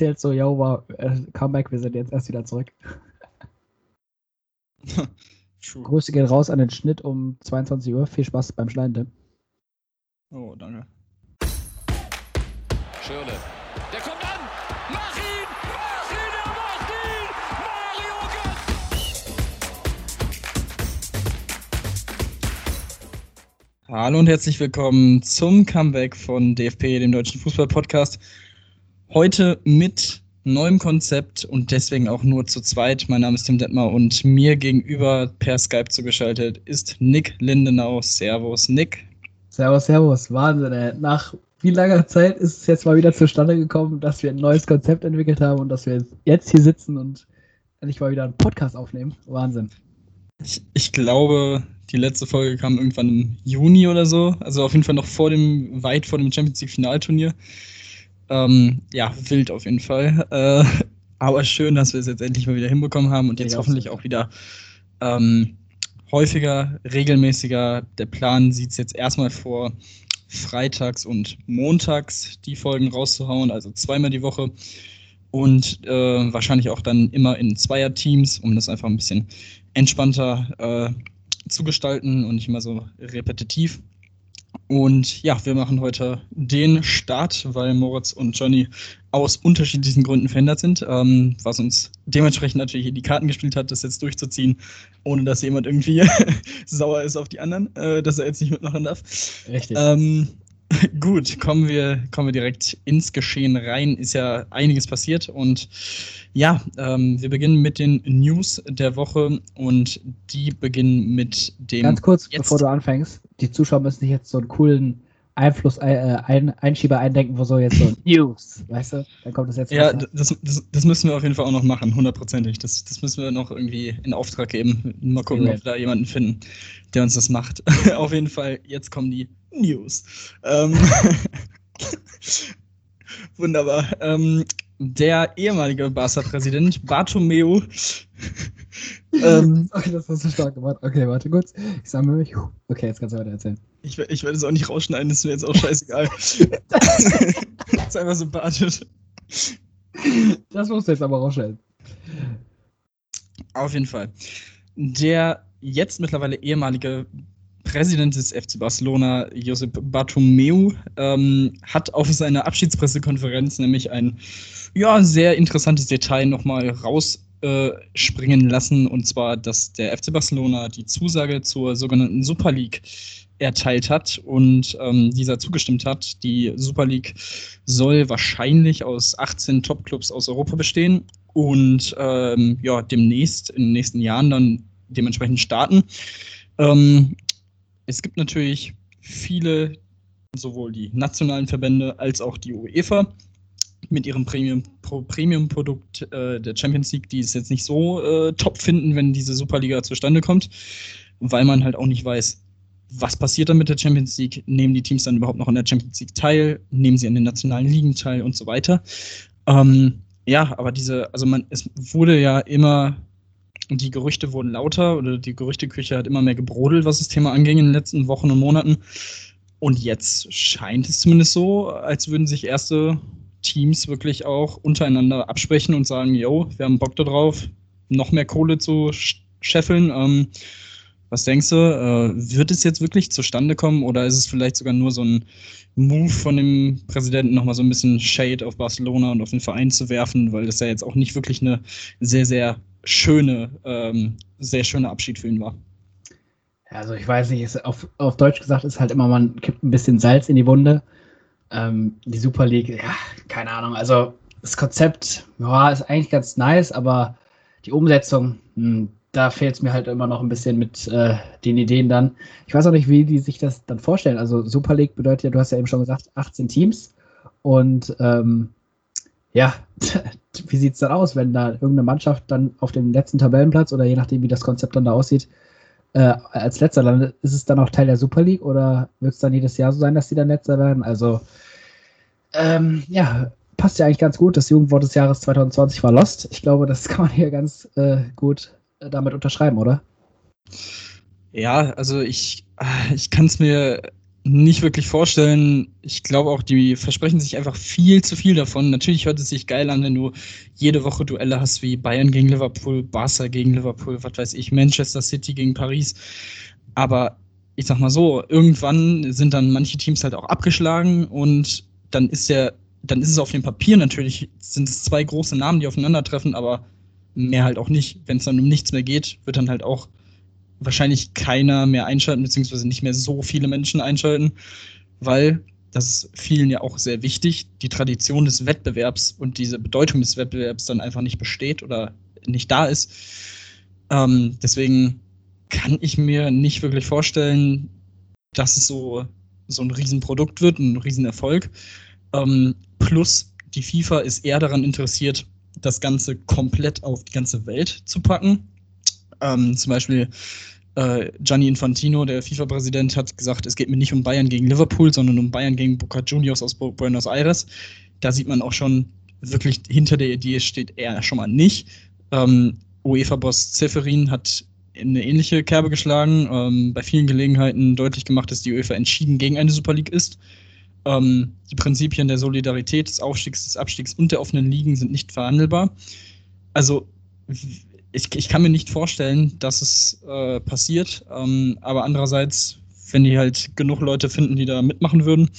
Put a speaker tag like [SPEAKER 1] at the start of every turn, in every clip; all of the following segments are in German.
[SPEAKER 1] erzählt so, yo, wow, äh, Comeback, wir sind jetzt erst wieder zurück. Grüße gehen raus an den Schnitt um 22 Uhr. Viel Spaß beim Schneiden, Tim.
[SPEAKER 2] Oh, danke.
[SPEAKER 3] Schirle. Der kommt an! Mach ihn! Mach ihn! Er macht ihn! Mario Götze!
[SPEAKER 2] Hallo und herzlich willkommen zum Comeback von DFP, dem Deutschen Fußball-Podcast. Heute mit neuem Konzept und deswegen auch nur zu zweit. Mein Name ist Tim Detmar und mir gegenüber per Skype zugeschaltet ist Nick Lindenau. Servus, Nick.
[SPEAKER 1] Servus, servus. Wahnsinn, ey. Nach wie langer Zeit ist es jetzt mal wieder zustande gekommen, dass wir ein neues Konzept entwickelt haben und dass wir jetzt hier sitzen und endlich mal wieder einen Podcast aufnehmen. Wahnsinn.
[SPEAKER 2] Ich, ich glaube, die letzte Folge kam irgendwann im Juni oder so. Also auf jeden Fall noch vor dem, weit vor dem Champions League Finalturnier. Ähm, ja, wild auf jeden Fall. Äh, aber schön, dass wir es jetzt endlich mal wieder hinbekommen haben und jetzt
[SPEAKER 1] Ja,
[SPEAKER 2] hoffentlich auch wieder ähm, häufiger, regelmäßiger. Der Plan sieht es jetzt erstmal vor, freitags und montags die Folgen rauszuhauen, also zweimal die Woche. Und äh, wahrscheinlich auch dann immer in Zweierteams, um das einfach ein bisschen entspannter äh, zu gestalten und nicht immer so repetitiv. Und ja, wir machen heute den Start, weil Moritz und Johnny aus unterschiedlichen Gründen verhindert sind, ähm, was uns dementsprechend natürlich in die Karten gespielt hat, das jetzt durchzuziehen, ohne dass jemand irgendwie sauer ist auf die anderen, äh, dass er jetzt nicht mitmachen darf.
[SPEAKER 1] Richtig.
[SPEAKER 2] Ähm, gut, kommen wir, kommen wir direkt ins Geschehen rein. Ist ja einiges passiert und ja, ähm, wir beginnen mit den News der Woche und die beginnen mit dem.
[SPEAKER 1] Ganz kurz,
[SPEAKER 2] jetzt-
[SPEAKER 1] bevor du anfängst, die Zuschauer müssen sich jetzt so einen coolen Einfluss, äh, ein, Einschieber eindenken, wo so jetzt so News, weißt du? Dann kommt das jetzt
[SPEAKER 2] Ja,
[SPEAKER 1] raus.
[SPEAKER 2] das, das, das müssen wir auf jeden Fall auch noch machen, hundertprozentig. Das, das müssen wir noch irgendwie in Auftrag geben. Mal gucken, ob wir da jemanden finden, der uns das macht. auf jeden Fall, jetzt kommen die News. Ähm, Wunderbar. Ähm, der ehemalige Barca-Präsident Bartomeu ähm,
[SPEAKER 1] Okay, das hast du stark gemacht. Okay, warte kurz. Ich sammle mich. Okay, jetzt kannst du weiter erzählen.
[SPEAKER 2] Ich, ich werde es auch nicht rausschneiden, ist mir jetzt auch scheißegal. ist einfach sympathisch.
[SPEAKER 1] Das musst du jetzt aber rausstellen.
[SPEAKER 2] Auf jeden Fall. Der jetzt mittlerweile ehemalige Präsident des FC Barcelona, Josep Bartomeu, ähm, hat auf seiner Abschiedspressekonferenz nämlich ein ja, sehr interessantes Detail nochmal rausspringen äh, lassen. Und zwar, dass der FC Barcelona die Zusage zur sogenannten Super League erteilt hat und ähm, dieser zugestimmt hat. Die Super League soll wahrscheinlich aus 18 Topclubs aus Europa bestehen und ähm, ja, demnächst, in den nächsten Jahren dann dementsprechend starten. Ähm, es gibt natürlich viele, sowohl die nationalen Verbände als auch die UEFA mit ihrem Premium, Pro, Premium-Produkt äh, der Champions League, die es jetzt nicht so äh, top finden, wenn diese Superliga zustande kommt, weil man halt auch nicht weiß, was passiert dann mit der Champions League? Nehmen die Teams dann überhaupt noch an der Champions League teil? Nehmen sie an den nationalen Ligen teil und so weiter? Ähm, ja, aber diese, also man, es wurde ja immer, die Gerüchte wurden lauter oder die Gerüchteküche hat immer mehr gebrodelt, was das Thema anging in den letzten Wochen und Monaten. Und jetzt scheint es zumindest so, als würden sich erste Teams wirklich auch untereinander absprechen und sagen, yo, wir haben Bock darauf, noch mehr Kohle zu sch- scheffeln. Ähm, was denkst du, äh, wird es jetzt wirklich zustande kommen oder ist es vielleicht sogar nur so ein Move von dem Präsidenten, nochmal so ein bisschen Shade auf Barcelona und auf den Verein zu werfen, weil das ja jetzt auch nicht wirklich eine sehr, sehr schöne, ähm, sehr schöner Abschied für ihn war.
[SPEAKER 1] Also ich weiß nicht, ist auf, auf Deutsch gesagt ist halt immer, man kippt ein bisschen Salz in die Wunde. Ähm, die Super League, ja, keine Ahnung. Also das Konzept, ja, ist eigentlich ganz nice, aber die Umsetzung, hm, da fehlt es mir halt immer noch ein bisschen mit äh, den Ideen dann. Ich weiß auch nicht, wie die sich das dann vorstellen. Also Super League bedeutet ja, du hast ja eben schon gesagt, 18 Teams. Und ähm, ja, wie sieht es dann aus, wenn da irgendeine Mannschaft dann auf dem letzten Tabellenplatz oder je nachdem, wie das Konzept dann da aussieht, äh, als letzter landet? Ist es dann auch Teil der Super League oder wird es dann jedes Jahr so sein, dass die dann letzter werden? Also, ähm, ja, passt ja eigentlich ganz gut. Das Jugendwort des Jahres 2020 war Lost. Ich glaube, das kann man hier ganz äh, gut äh, damit unterschreiben, oder?
[SPEAKER 2] Ja, also ich, ich kann es mir nicht wirklich vorstellen. Ich glaube auch, die versprechen sich einfach viel zu viel davon. Natürlich hört es sich geil an, wenn du jede Woche Duelle hast wie Bayern gegen Liverpool, Barca gegen Liverpool, was weiß ich, Manchester City gegen Paris. Aber ich sag mal so, irgendwann sind dann manche Teams halt auch abgeschlagen und dann ist der, dann ist es auf dem Papier natürlich, sind es zwei große Namen, die aufeinandertreffen, aber mehr halt auch nicht. Wenn es dann um nichts mehr geht, wird dann halt auch wahrscheinlich keiner mehr einschalten, beziehungsweise nicht mehr so viele Menschen einschalten, weil das ist vielen ja auch sehr wichtig, die Tradition des Wettbewerbs und diese Bedeutung des Wettbewerbs dann einfach nicht besteht oder nicht da ist. Ähm, deswegen kann ich mir nicht wirklich vorstellen, dass es so, so ein Riesenprodukt wird, ein Riesenerfolg. Ähm, plus, die FIFA ist eher daran interessiert, das Ganze komplett auf die ganze Welt zu packen. Ähm, zum Beispiel äh, Gianni Infantino, der FIFA-Präsident, hat gesagt, es geht mir nicht um Bayern gegen Liverpool, sondern um Bayern gegen Boca Juniors aus Buenos Aires. Da sieht man auch schon, wirklich hinter der Idee steht er schon mal nicht. Ähm, UEFA-Boss Zeferin hat eine ähnliche Kerbe geschlagen, ähm, bei vielen Gelegenheiten deutlich gemacht, dass die UEFA entschieden gegen eine Super League ist. Ähm, die Prinzipien der Solidarität, des Aufstiegs, des Abstiegs und der offenen Ligen sind nicht verhandelbar. Also ich, ich kann mir nicht vorstellen, dass es äh, passiert. Ähm, aber andererseits, wenn die halt genug Leute finden, die da mitmachen würden,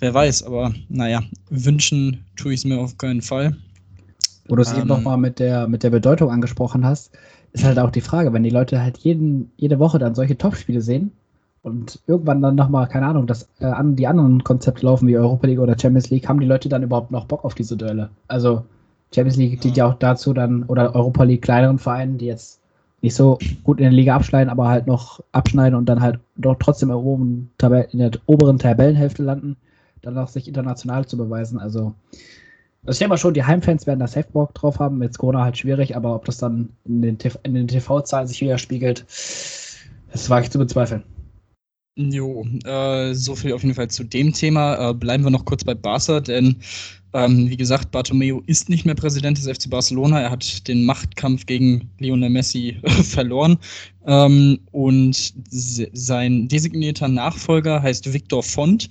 [SPEAKER 2] wer weiß. Aber naja, wünschen tue ich es mir auf keinen Fall.
[SPEAKER 1] Wo du es ähm, eben nochmal mit der, mit der Bedeutung angesprochen hast, ist halt auch die Frage, wenn die Leute halt jeden, jede Woche dann solche Topspiele sehen und irgendwann dann nochmal, keine Ahnung, dass äh, an, die anderen Konzepte laufen wie Europa League oder Champions League, haben die Leute dann überhaupt noch Bock auf diese Duelle? Also Champions League dient ja auch dazu dann, oder Europa League kleineren Vereinen, die jetzt nicht so gut in der Liga abschneiden, aber halt noch abschneiden und dann halt doch trotzdem in der oberen Tabellenhälfte landen, dann auch sich international zu beweisen. Also, also ich denke mal schon, die Heimfans werden da safe Bock drauf haben. Mit Corona halt schwierig, aber ob das dann in den, TV, den TV-Zahlen sich widerspiegelt, das wage ich zu bezweifeln.
[SPEAKER 2] Jo, äh, so viel auf jeden Fall zu dem Thema. Äh, bleiben wir noch kurz bei Barca, denn ähm, wie gesagt, Bartomeu ist nicht mehr Präsident des FC Barcelona. Er hat den Machtkampf gegen Lionel Messi verloren. Ähm, und sein designierter Nachfolger heißt Victor Font.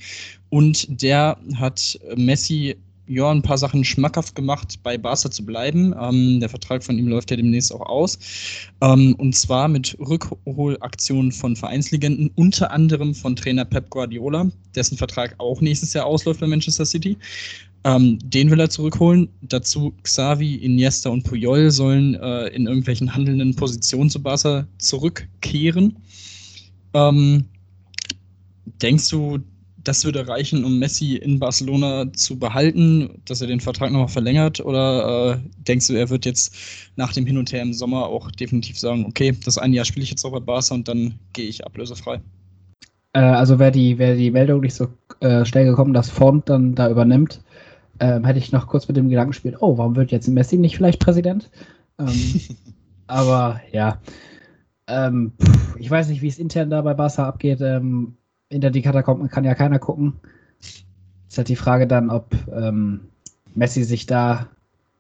[SPEAKER 2] Und der hat Messi ja, ein paar Sachen schmackhaft gemacht, bei Barca zu bleiben. Ähm, der Vertrag von ihm läuft ja demnächst auch aus. Ähm, und zwar mit Rückholaktionen von Vereinslegenden, unter anderem von Trainer Pep Guardiola, dessen Vertrag auch nächstes Jahr ausläuft bei Manchester City. Ähm, den will er zurückholen. Dazu Xavi, Iniesta und Puyol sollen äh, in irgendwelchen handelnden Positionen zu Barca zurückkehren. Ähm, denkst du, das würde reichen, um Messi in Barcelona zu behalten, dass er den Vertrag nochmal verlängert? Oder äh, denkst du, er wird jetzt nach dem Hin und Her im Sommer auch definitiv sagen, okay, das eine Jahr spiele ich jetzt auch bei Barca und dann gehe ich ablösefrei?
[SPEAKER 1] Äh, also wäre die, wär die Meldung nicht so äh, schnell gekommen, dass Font dann da übernimmt, ähm, hätte ich noch kurz mit dem Gedanken gespielt, oh, warum wird jetzt Messi nicht vielleicht Präsident? Ähm, aber ja, ähm, pff, ich weiß nicht, wie es intern da bei Barca abgeht. Ähm, hinter die Katakomben kann ja keiner gucken. Ist halt die Frage dann, ob ähm, Messi sich da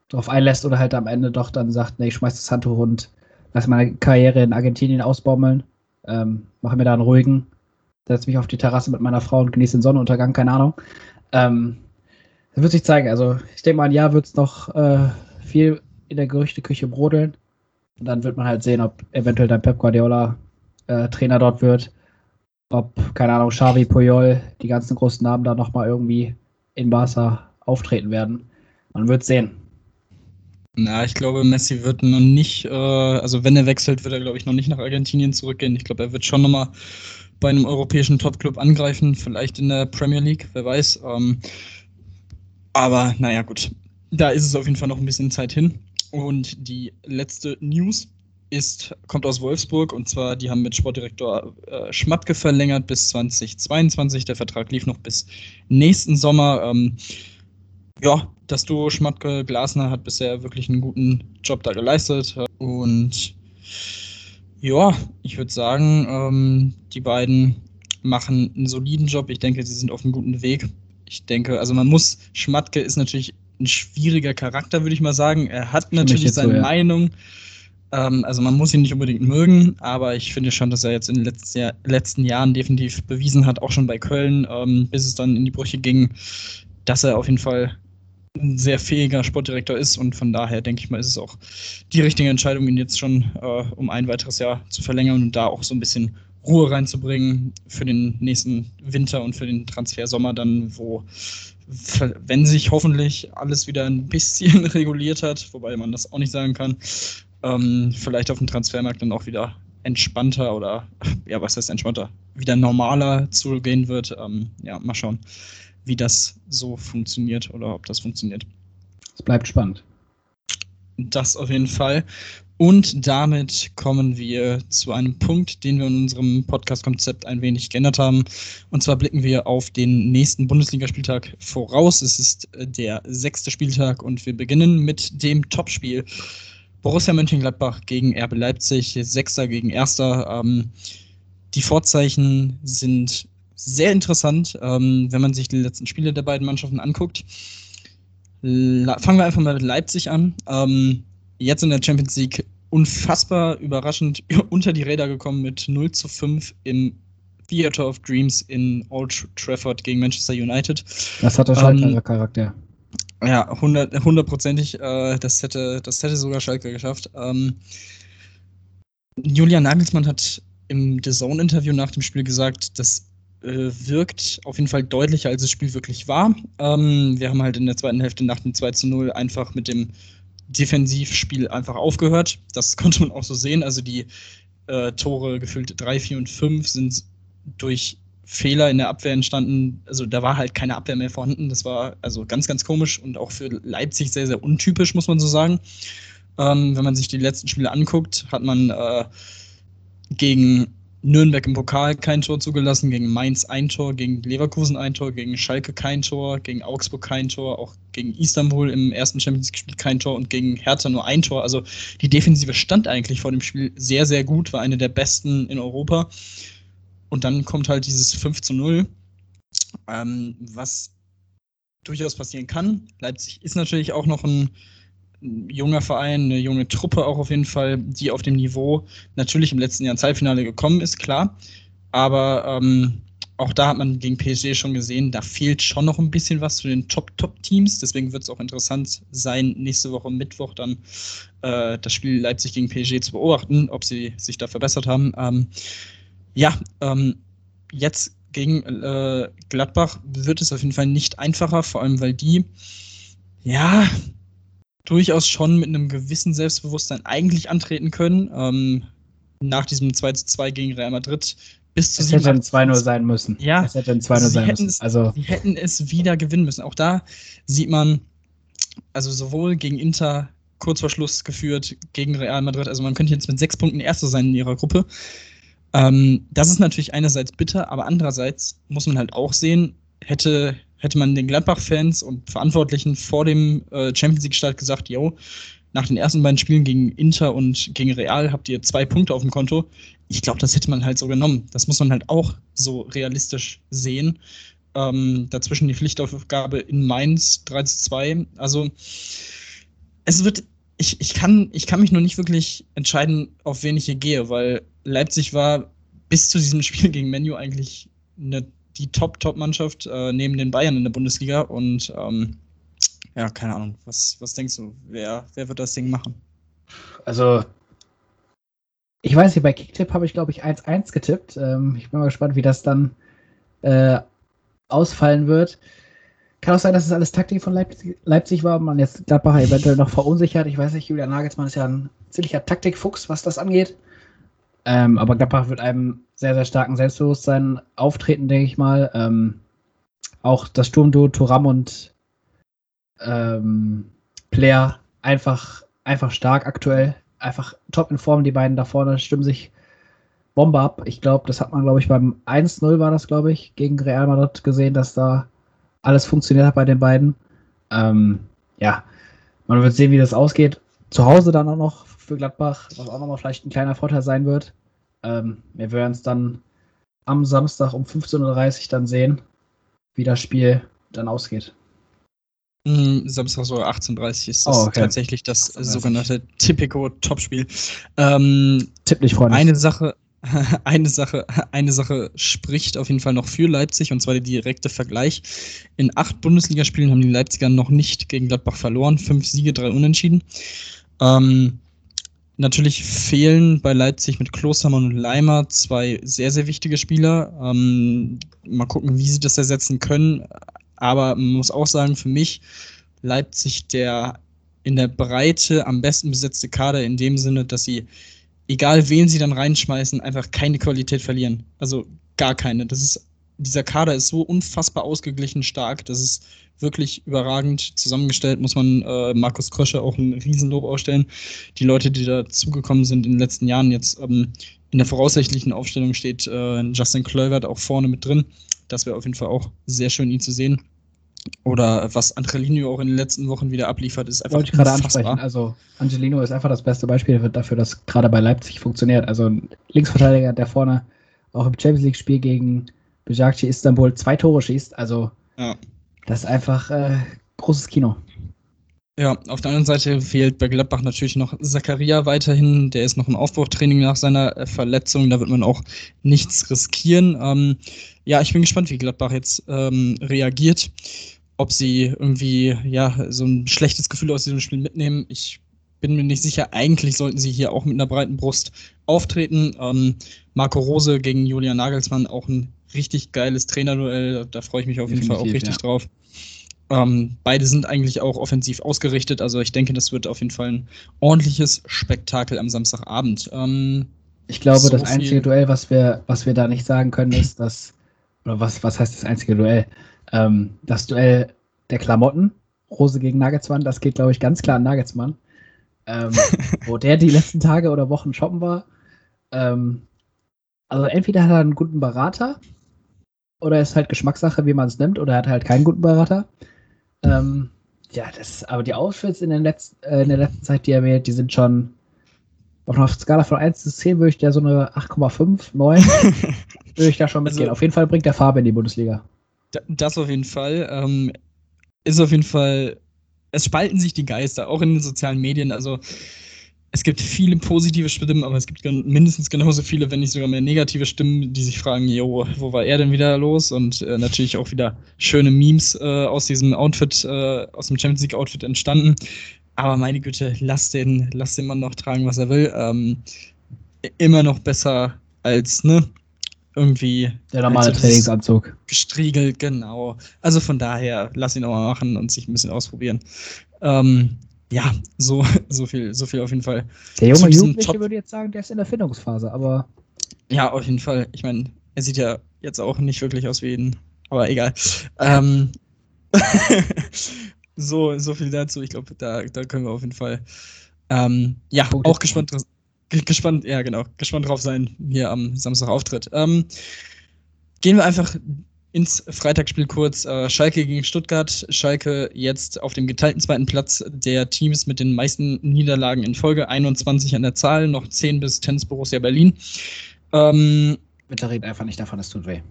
[SPEAKER 1] drauf einlässt oder halt am Ende doch dann sagt, nee, ich schmeiß das Handtuch und lass meine Karriere in Argentinien ausbaumeln. Ähm, mache mir da einen ruhigen, setze mich auf die Terrasse mit meiner Frau und genieße den Sonnenuntergang, keine Ahnung. Ähm, das wird sich zeigen. Also ich denke mal, ein Jahr wird es noch äh, viel in der Gerüchteküche brodeln. Und dann wird man halt sehen, ob eventuell dann Pep Guardiola äh, Trainer dort wird. Ob, keine Ahnung, Xavi, Puyol, die ganzen großen Namen da nochmal irgendwie in Barca auftreten werden. Man wird sehen.
[SPEAKER 2] Na, ich glaube, Messi wird noch nicht, äh, also wenn er wechselt, wird er, glaube ich, noch nicht nach Argentinien zurückgehen. Ich glaube, er wird schon nochmal bei einem europäischen Topclub angreifen, vielleicht in der Premier League, wer weiß. Ähm, aber naja, gut. Da ist es auf jeden Fall noch ein bisschen Zeit hin. Und die letzte News ist, kommt aus Wolfsburg und zwar, die haben mit Sportdirektor äh, Schmatke verlängert bis 2022. Der Vertrag lief noch bis nächsten Sommer. Ähm, ja, das Duo Schmatke Glasner hat bisher wirklich einen guten Job da geleistet. Und ja, ich würde sagen, ähm, die beiden machen einen soliden Job. Ich denke, sie sind auf einem guten Weg ich denke, also man muss, Schmatke ist natürlich ein schwieriger Charakter, würde ich mal sagen. Er hat natürlich seine so, ja. Meinung, Ähm, also man muss ihn nicht unbedingt mögen, aber ich finde schon, dass er jetzt in den letzten, Jahr, letzten Jahren definitiv bewiesen hat, auch schon bei Köln, ähm, bis es dann in die Brüche ging, dass er auf jeden Fall ein sehr fähiger Sportdirektor ist. Und von daher denke ich mal, ist es auch die richtige Entscheidung, ihn jetzt schon äh, um ein weiteres Jahr zu verlängern und da auch so ein bisschen Ruhe reinzubringen für den nächsten Winter und für den Transfersommer dann, wo wenn sich hoffentlich alles wieder ein bisschen reguliert hat, wobei man das auch nicht sagen kann, ähm, vielleicht auf dem Transfermarkt dann auch wieder entspannter oder, ja, was heißt entspannter, wieder normaler zugehen wird. Ähm, ja, mal schauen, wie das so funktioniert oder ob das funktioniert.
[SPEAKER 1] Es bleibt spannend.
[SPEAKER 2] Das auf jeden Fall. Und damit kommen wir zu einem Punkt, den wir in unserem Podcast-Konzept ein wenig geändert haben. Und zwar blicken wir auf den nächsten Bundesligaspieltag voraus. Es ist äh, der sechste Spieltag und wir beginnen mit dem Topspiel. Borussia Mönchengladbach gegen RB Leipzig, Sechster gegen Erster. Ähm, die Vorzeichen sind sehr interessant, ähm, wenn man sich die letzten Spiele der beiden Mannschaften anguckt. La fangen wir einfach mal mit Leipzig an. Ähm, jetzt in der Champions League unfassbar überraschend unter die Räder gekommen mit 0 zu 5 im Theater of Dreams in Old Trafford gegen Manchester United.
[SPEAKER 1] Das hat der Schalke ähm, Charakter.
[SPEAKER 2] Ja, hundertprozentig. Äh, das, hätte, das hätte sogar Schalke geschafft. Ähm, Julian Nagelsmann hat im The Zone-Interview nach dem Spiel gesagt, das äh, wirkt auf jeden Fall deutlicher, als das Spiel wirklich war. Ähm, wir haben halt in der zweiten Hälfte nach dem 2 zu 0 einfach mit dem Defensivspiel einfach aufgehört. Das konnte man auch so sehen. Also die äh, Tore gefühlt 3, 4 und 5 sind durch Fehler in der Abwehr entstanden. Also da war halt keine Abwehr mehr vorhanden. Das war also ganz, ganz komisch und auch für Leipzig sehr, sehr untypisch, muss man so sagen. Ähm, wenn man sich die letzten Spiele anguckt, hat man äh, gegen Nürnberg im Pokal kein Tor zugelassen, gegen Mainz ein Tor, gegen Leverkusen ein Tor, gegen Schalke kein Tor, gegen Augsburg kein Tor, auch gegen Istanbul im ersten Champions League-Spiel kein Tor und gegen Hertha nur ein Tor. Also die Defensive stand eigentlich vor dem Spiel sehr, sehr gut, war eine der besten in Europa. Und dann kommt halt dieses 5 zu 0, ähm, was durchaus passieren kann. Leipzig ist natürlich auch noch ein junger Verein, eine junge Truppe auch auf jeden Fall, die auf dem Niveau natürlich im letzten Jahr ins Halbfinale gekommen ist, klar. Aber ähm, auch da hat man gegen PSG schon gesehen, da fehlt schon noch ein bisschen was zu den Top-Top-Teams. Deswegen wird es auch interessant sein, nächste Woche Mittwoch dann äh, das Spiel Leipzig gegen PSG zu beobachten, ob sie sich da verbessert haben. Ähm, ja, ähm, jetzt gegen äh, Gladbach wird es auf jeden Fall nicht einfacher, vor allem weil die, ja, durchaus schon mit einem gewissen Selbstbewusstsein eigentlich antreten können. Ähm, nach diesem 2 zu 2 gegen Real Madrid bis zu
[SPEAKER 1] Es hätte ein 2-0 sein müssen.
[SPEAKER 2] Ja,
[SPEAKER 1] es hätte ein 2-0 sein müssen.
[SPEAKER 2] Es, also. Sie hätten es wieder gewinnen müssen. Auch da sieht man, also sowohl gegen Inter kurz vor Schluss geführt, gegen Real Madrid, also man könnte jetzt mit sechs Punkten Erster sein in ihrer Gruppe. Ähm, das ist natürlich einerseits bitter, aber andererseits muss man halt auch sehen, hätte hätte man den Gladbach-Fans und Verantwortlichen vor dem äh, Champions League-Start gesagt, yo, nach den ersten beiden Spielen gegen Inter und gegen Real habt ihr zwei Punkte auf dem Konto. Ich glaube, das hätte man halt so genommen. Das muss man halt auch so realistisch sehen. Ähm, dazwischen die Pflichtaufgabe in Mainz 3 zu 2. Also es wird, ich, ich, kann, ich kann mich noch nicht wirklich entscheiden, auf wen ich hier gehe, weil Leipzig war bis zu diesem Spiel gegen Menu eigentlich eine die Top-Top-Mannschaft äh, neben den Bayern in der Bundesliga. Und ähm, ja, keine Ahnung, was, was denkst du, wer, wer wird das Ding machen?
[SPEAKER 1] Also, ich weiß nicht, bei Kicktip habe ich, glaube ich, 1-1 getippt. Ähm, ich bin mal gespannt, wie das dann äh, ausfallen wird. Kann auch sein, dass es alles Taktik von Leipzig, Leipzig war, man jetzt Gladbacher eventuell noch verunsichert. Ich weiß nicht, Julian Nagelsmann ist ja ein ziemlicher Taktikfuchs, was das angeht. Ähm, aber Gladbach wird einem sehr, sehr starken Selbstbewusstsein auftreten, denke ich mal. Ähm, auch das Sturmduo Turam und ähm, Player einfach, einfach stark aktuell. Einfach top in Form, die beiden da vorne stimmen sich Bombe ab. Ich glaube, das hat man, glaube ich, beim 1-0 war das, glaube ich, gegen Real Madrid gesehen, dass da alles funktioniert hat bei den beiden. Ähm, ja, man wird sehen, wie das ausgeht. Zu Hause dann auch noch für Gladbach, was auch nochmal vielleicht ein kleiner Vorteil sein wird. Ähm, wir werden es dann am Samstag um 15.30 Uhr dann sehen, wie das Spiel dann ausgeht.
[SPEAKER 2] Mm, Samstag so 18.30 ist das
[SPEAKER 1] Oh, okay.
[SPEAKER 2] tatsächlich das
[SPEAKER 1] 18:30.
[SPEAKER 2] sogenannte Tipico-Topspiel. Ähm,
[SPEAKER 1] Tipp nicht, Freunde.
[SPEAKER 2] eine Sache, eine Sache, eine Sache spricht auf jeden Fall noch für Leipzig und zwar der direkte Vergleich. In acht Bundesligaspielen haben die Leipziger noch nicht gegen Gladbach verloren. Fünf Siege, drei Unentschieden. Ähm, natürlich fehlen bei Leipzig mit Klostermann und Leimer zwei sehr, sehr wichtige Spieler. Ähm, mal gucken, wie sie das ersetzen können. Aber man muss auch sagen, für mich Leipzig der in der Breite am besten besetzte Kader in dem Sinne, dass sie, egal wen sie dann reinschmeißen, einfach keine Qualität verlieren. Also gar keine. Das ist, dieser Kader ist so unfassbar ausgeglichen stark. Das ist wirklich überragend zusammengestellt, muss man äh, Markus Krösche auch ein Riesenlob ausstellen. Die Leute, die dazugekommen sind in den letzten Jahren, jetzt ähm, in der voraussichtlichen Aufstellung steht äh, Justin Kluivert auch vorne mit drin. Das wäre auf jeden Fall auch sehr schön, ihn zu sehen. Oder was Angelino auch in den letzten Wochen wieder abliefert, ist einfach
[SPEAKER 1] wollte ich gerade ansprechen. Also Angelino ist einfach das beste Beispiel dafür, dass gerade bei Leipzig funktioniert. Also ein Linksverteidiger, der vorne auch im Champions League-Spiel gegen Besiktas Istanbul zwei Tore schießt. Also
[SPEAKER 2] Ja.
[SPEAKER 1] das ist einfach äh, großes Kino.
[SPEAKER 2] Ja, auf der anderen Seite fehlt bei Gladbach natürlich noch Zakaria weiterhin. Der ist noch im Aufbautraining nach seiner äh, Verletzung. Da wird man auch nichts riskieren. Ähm, ja, ich bin gespannt, wie Gladbach jetzt ähm, reagiert. Ob sie irgendwie ja so ein schlechtes Gefühl aus diesem Spiel mitnehmen. Ich bin mir nicht sicher. Eigentlich sollten sie hier auch mit einer breiten Brust auftreten. Ähm, Marco Rose gegen Julian Nagelsmann auch ein richtig geiles Trainerduell. Da freue ich mich auf jeden Fall auch richtig
[SPEAKER 1] ja.
[SPEAKER 2] drauf. Ähm, beide sind eigentlich auch offensiv ausgerichtet, also ich denke, das wird auf jeden Fall ein ordentliches Spektakel am Samstagabend. Ähm,
[SPEAKER 1] Ich glaube,
[SPEAKER 2] So
[SPEAKER 1] das einzige Duell, was wir, was wir da nicht sagen können, ist, dass, oder was, was heißt das einzige Duell? Ähm, das Duell der Klamotten, Rose gegen Nagelsmann, das geht, glaube ich, ganz klar an Nagelsmann. Ähm, wo der die letzten Tage oder Wochen shoppen war. Ähm, also entweder hat er einen guten Berater oder ist halt Geschmackssache, wie man es nimmt, oder er hat halt keinen guten Berater. Ähm, ja, das, aber die Outfits in, den letzten, äh, in der letzten Zeit, die er wählt, die sind schon auf einer Skala von 1 bis 10 würde ich da so eine 8,5, 9 würde ich da schon mitgehen.
[SPEAKER 2] Also-
[SPEAKER 1] auf jeden Fall bringt der Farbe in die Bundesliga.
[SPEAKER 2] Da- Das auf jeden Fall. Ähm, ist auf jeden Fall. Es spalten sich die Geister, auch in den sozialen Medien. Also es gibt viele positive Stimmen, aber es gibt mindestens genauso viele, wenn nicht sogar mehr negative Stimmen, die sich fragen, jo, wo war er denn wieder los? Und äh, natürlich auch wieder schöne Memes äh, aus diesem Outfit, äh, aus dem Champions League Outfit entstanden. Aber meine Güte, lass den, lass den Mann noch tragen, was er will. Ähm, immer noch besser als, ne? Irgendwie
[SPEAKER 1] Der normale Trainingsanzug.
[SPEAKER 2] gestriegelt, genau. Also von daher, lass ihn auch mal machen und sich ein bisschen ausprobieren. Ähm, ja, so, so viel, so viel auf jeden Fall.
[SPEAKER 1] Der junge Jugendliche
[SPEAKER 2] Top-
[SPEAKER 1] würde jetzt sagen, der ist in der Findungsphase, aber
[SPEAKER 2] Ja, auf jeden Fall. Ich meine, er sieht ja jetzt auch nicht wirklich aus wie ein, aber egal. Ähm, so, so viel dazu. Ich glaube, da, da können wir auf jeden Fall ähm, ja
[SPEAKER 1] Punkte
[SPEAKER 2] auch gespannt, gespannt, ja genau, gespannt drauf sein, hier am Samstag Auftritt. Ähm, gehen wir einfach ins Freitagsspiel kurz. Äh, Schalke gegen Stuttgart. Schalke jetzt auf dem geteilten zweiten Platz der Teams mit den meisten Niederlagen in Folge. 21 an der Zahl, noch 10 bis Tennis Borussia Berlin. Ähm,
[SPEAKER 1] bitte red einfach nicht davon, es tut weh.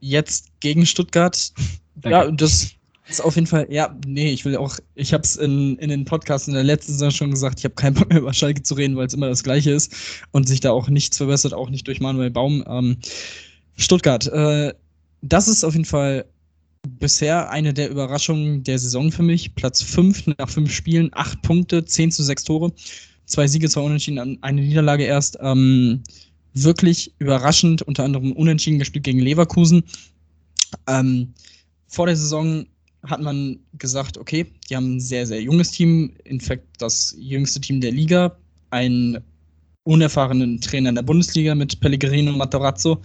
[SPEAKER 2] jetzt gegen Stuttgart.
[SPEAKER 1] Danke.
[SPEAKER 2] Ja, das ist auf jeden Fall, ja, nee, ich will auch, ich habe es in, in den Podcasts in der letzten Saison schon gesagt, ich habe keinen Bock mehr über Schalke zu reden, weil es immer das Gleiche ist und sich da auch nichts verbessert, auch nicht durch Manuel Baum. Ähm, Stuttgart, äh, das ist auf jeden Fall bisher eine der Überraschungen der Saison für mich. Platz 5 nach 5 Spielen, 8 Punkte, 10 zu 6 Tore, zwei Siege, zwei Unentschieden, eine Niederlage erst. Ähm, wirklich überraschend, unter anderem unentschieden gespielt gegen Leverkusen. Ähm, vor der Saison hat man gesagt, okay, die haben ein sehr, sehr junges Team, in fact das jüngste Team der Liga, einen unerfahrenen Trainer in der Bundesliga mit Pellegrino Matarazzo.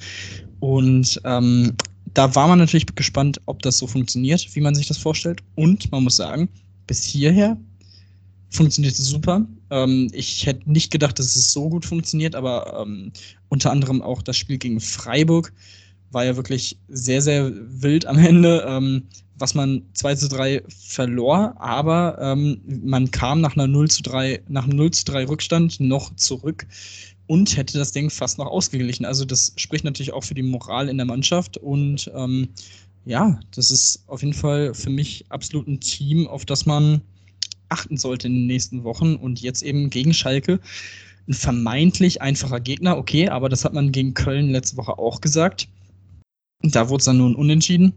[SPEAKER 2] Und ähm, da war man natürlich gespannt, ob das so funktioniert, wie man sich das vorstellt. Und man muss sagen, bis hierher funktioniert es super. Ähm, ich hätte nicht gedacht, dass es so gut funktioniert, aber ähm, unter anderem auch das Spiel gegen Freiburg war ja wirklich sehr, sehr wild am Ende, ähm, was man 2 zu 3 verlor, aber ähm, man kam nach einer 0 zu 3, nach einem 0 zu 3 Rückstand noch zurück und hätte das Ding fast noch ausgeglichen. Also das spricht natürlich auch für die Moral in der Mannschaft und ähm, ja, das ist auf jeden Fall für mich absolut ein Team, auf das man achten sollte in den nächsten Wochen und jetzt eben gegen Schalke. Ein vermeintlich einfacher Gegner, okay, aber das hat man gegen Köln letzte Woche auch gesagt. Da wurde es dann nun unentschieden.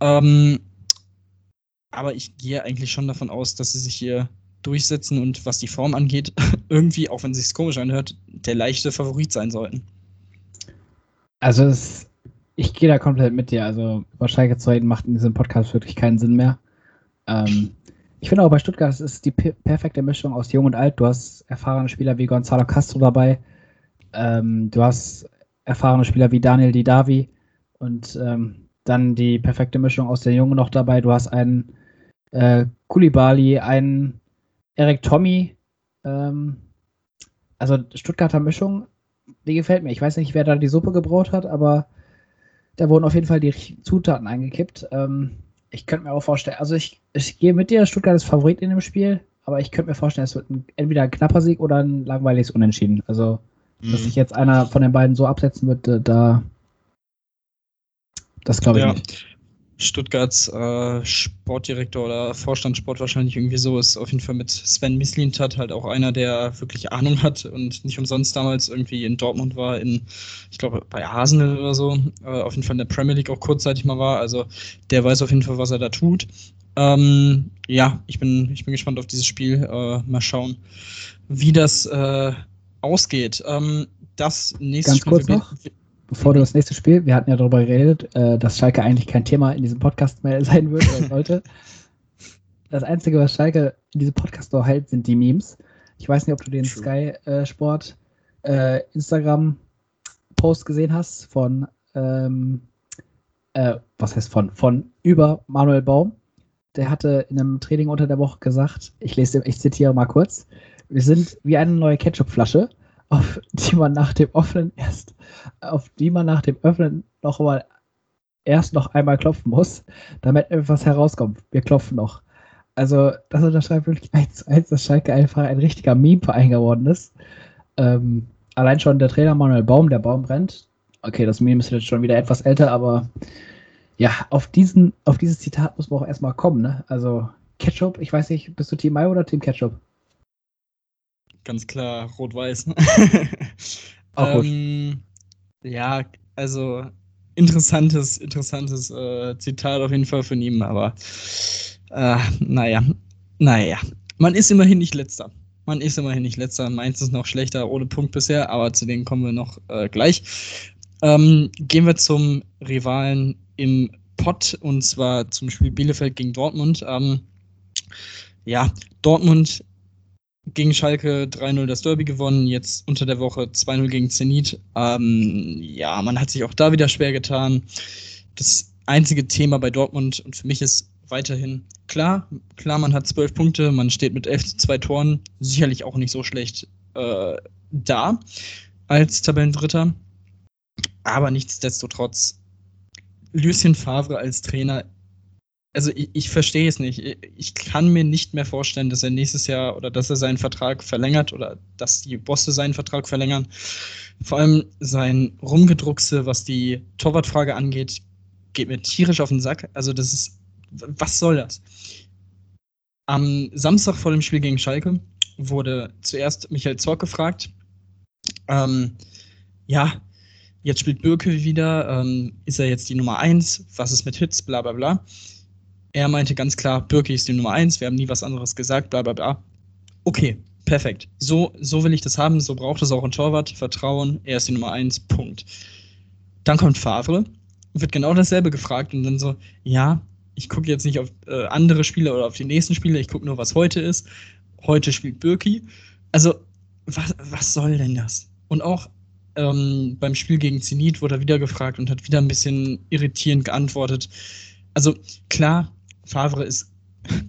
[SPEAKER 2] Ähm, aber ich gehe eigentlich schon davon aus, dass sie sich hier durchsetzen und was die Form angeht, irgendwie, auch wenn es sich komisch anhört, der leichte Favorit sein sollten.
[SPEAKER 1] Also es, ich gehe da komplett mit dir. Also über Schalke zu reden macht in diesem Podcast wirklich keinen Sinn mehr. Ähm, ich finde auch bei Stuttgart es ist die perfekte Mischung aus Jung und Alt. Du hast erfahrene Spieler wie Gonzalo Castro dabei. Ähm, du hast erfahrene Spieler wie Daniel Didavi und ähm, dann die perfekte Mischung aus der Jungen noch dabei. Du hast einen äh, Kulibali, einen Eric Tommy. Ähm, also Stuttgarter Mischung, die gefällt mir. Ich weiß nicht, wer da die Suppe gebraut hat, aber da wurden auf jeden Fall die Zutaten eingekippt. Ähm, ich könnte mir auch vorstellen, also ich, ich gehe mit dir, Stuttgart ist Favorit in dem Spiel, aber ich könnte mir vorstellen, es wird ein, entweder ein knapper Sieg oder ein langweiliges Unentschieden. Also, mhm. dass sich jetzt einer von den beiden so absetzen wird, da das glaube ich ja. nicht.
[SPEAKER 2] Stuttgarts äh, Sportdirektor oder Vorstand Sport wahrscheinlich irgendwie so ist auf jeden Fall mit Sven Mislintat halt auch einer, der wirklich Ahnung hat und nicht umsonst damals irgendwie in Dortmund war, in, ich glaube, bei Arsenal oder so, äh, auf jeden Fall in der Premier League auch kurzzeitig mal war. Also der weiß auf jeden Fall, was er da tut. Ähm, ja, ich bin, ich bin gespannt auf dieses Spiel. Äh, mal schauen, wie das äh, ausgeht. Ähm, das nächste
[SPEAKER 1] Ganz Spiel kurz noch bevor du das nächste Spiel, wir hatten ja darüber geredet, äh, dass Schalke eigentlich kein Thema in diesem Podcast mehr sein würde oder sollte. das Einzige, was Schalke in diesem Podcast noch hält, sind die Memes. Ich weiß nicht, ob du den True. Sky äh, Sport äh, Instagram Post gesehen hast von ähm, äh, was heißt von von über Manuel Baum. Der hatte in einem Training unter der Woche gesagt, ich lese, ich zitiere mal kurz: Wir sind wie eine neue Ketchupflasche auf die man nach dem Öffnen erst, auf die man nach dem Öffnen noch mal erst noch einmal klopfen muss, damit etwas herauskommt. Wir klopfen noch. Also, das unterschreibt wirklich eins zu eins, dass Schalke einfach ein richtiger Meme-Verein geworden ist. Ähm, allein schon der Trainer Manuel Baum, der Baum brennt. Okay, das Meme ist jetzt schon wieder etwas älter, aber ja, auf, diesen, auf dieses Zitat muss man auch erstmal kommen. Ne? Also, Ketchup, ich weiß nicht, bist du Team Mai oder Team Ketchup?
[SPEAKER 2] Ganz klar, rot-weiß. ähm, ja, also interessantes, interessantes äh, Zitat auf jeden Fall von ihm, aber äh, naja, naja. Man ist immerhin nicht letzter. Man ist immerhin nicht letzter. Mainz ist noch schlechter ohne Punkt bisher, aber zu denen kommen wir noch äh, gleich. Ähm, gehen wir zum Rivalen im Pott und zwar zum Spiel Bielefeld gegen Dortmund. Ähm, ja, Dortmund gegen Schalke 3-0 das Derby gewonnen, jetzt unter der Woche 2-0 gegen Zenit. Ähm, ja, man hat sich auch da wieder schwer getan. Das einzige Thema bei Dortmund und für mich ist weiterhin klar, klar, man hat zwölf Punkte, man steht mit elf zu zwei Toren, sicherlich auch nicht so schlecht äh, da als Tabellendritter. Aber nichtsdestotrotz, Lucien Favre als Trainer also ich, ich verstehe es nicht. Ich kann mir nicht mehr vorstellen, dass er nächstes Jahr oder dass er seinen Vertrag verlängert oder dass die Bosse seinen Vertrag verlängern. Vor allem sein Rumgedruckse, was die Torwartfrage angeht, geht mir tierisch auf den Sack. Also das ist, was soll das? Am Samstag vor dem Spiel gegen Schalke wurde zuerst Michael Zorc gefragt. Ähm, ja, jetzt spielt Birke wieder. Ähm, ist er jetzt die Nummer 1? Was ist mit Hits? Bla bla bla. Er meinte ganz klar, Birki ist die Nummer eins, wir haben nie was anderes gesagt, bla bla bla. Okay, perfekt. So, so will ich das haben, so braucht es auch ein Torwart. Vertrauen, er ist die Nummer eins, Punkt. Dann kommt Favre, wird genau dasselbe gefragt und dann so, ja, ich gucke jetzt nicht auf äh, andere Spiele oder auf die nächsten Spiele, ich gucke nur, was heute ist. Heute spielt Birki. Also, was, was soll denn das? Und auch ähm, beim Spiel gegen Zenit wurde er wieder gefragt und hat wieder ein bisschen irritierend geantwortet. Also klar, Favre ist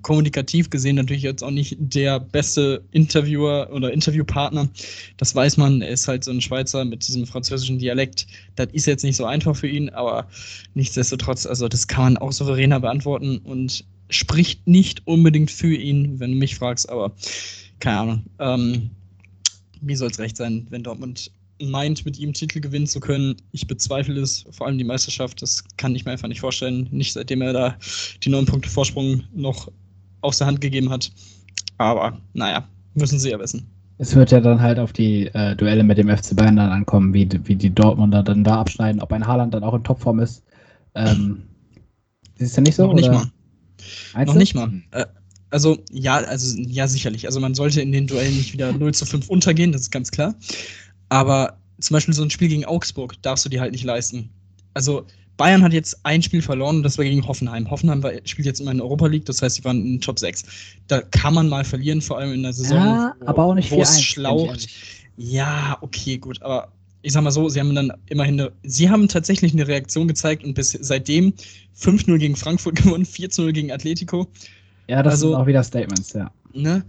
[SPEAKER 2] kommunikativ gesehen natürlich jetzt auch nicht der beste Interviewer oder Interviewpartner. Das weiß man. Er ist halt so ein Schweizer mit diesem französischen Dialekt. Das ist jetzt nicht so einfach für ihn, aber nichtsdestotrotz, also das kann man auch souveräner beantworten und spricht nicht unbedingt für ihn, wenn du mich fragst, aber keine Ahnung. Ähm, wie soll es recht sein, wenn Dortmund meint, mit ihm Titel gewinnen zu können. Ich bezweifle es, vor allem die Meisterschaft. Das kann ich mir einfach nicht vorstellen. Nicht seitdem er da die neun Punkte Vorsprung noch aus der Hand gegeben hat. Aber naja, müssen sie ja wissen.
[SPEAKER 1] Es wird ja dann halt auf die äh, Duelle mit dem FC Bayern dann ankommen, wie, wie die Dortmunder dann da abschneiden, ob ein Haaland dann auch in Topform ist. Ähm, siehst du nicht so?
[SPEAKER 2] Noch nicht
[SPEAKER 1] oder?
[SPEAKER 2] mal.
[SPEAKER 1] Meinst
[SPEAKER 2] Noch nicht mal. Äh, also, ja, also, ja, sicherlich. Also, man sollte in den Duellen nicht wieder 0 zu 5 untergehen, das ist ganz klar. Aber zum Beispiel so ein Spiel gegen Augsburg darfst du dir halt nicht leisten. Also, Bayern hat jetzt ein Spiel verloren und das war gegen Hoffenheim. Hoffenheim war, spielt jetzt immer in der Europa League, das heißt, sie waren in Top 6. Da kann man mal verlieren, vor allem in der Saison,
[SPEAKER 1] Ja, aber auch nicht
[SPEAKER 2] wo es
[SPEAKER 1] 4-1,
[SPEAKER 2] schlaucht. Ja, okay, gut, aber ich sag mal so, sie haben dann immerhin eine, sie haben tatsächlich eine Reaktion gezeigt und bis seitdem 5-0 gegen Frankfurt gewonnen, 4-0 gegen Atletico.
[SPEAKER 1] Ja, das
[SPEAKER 2] Also-
[SPEAKER 1] sind auch wieder Statements, ja.
[SPEAKER 2] Ne?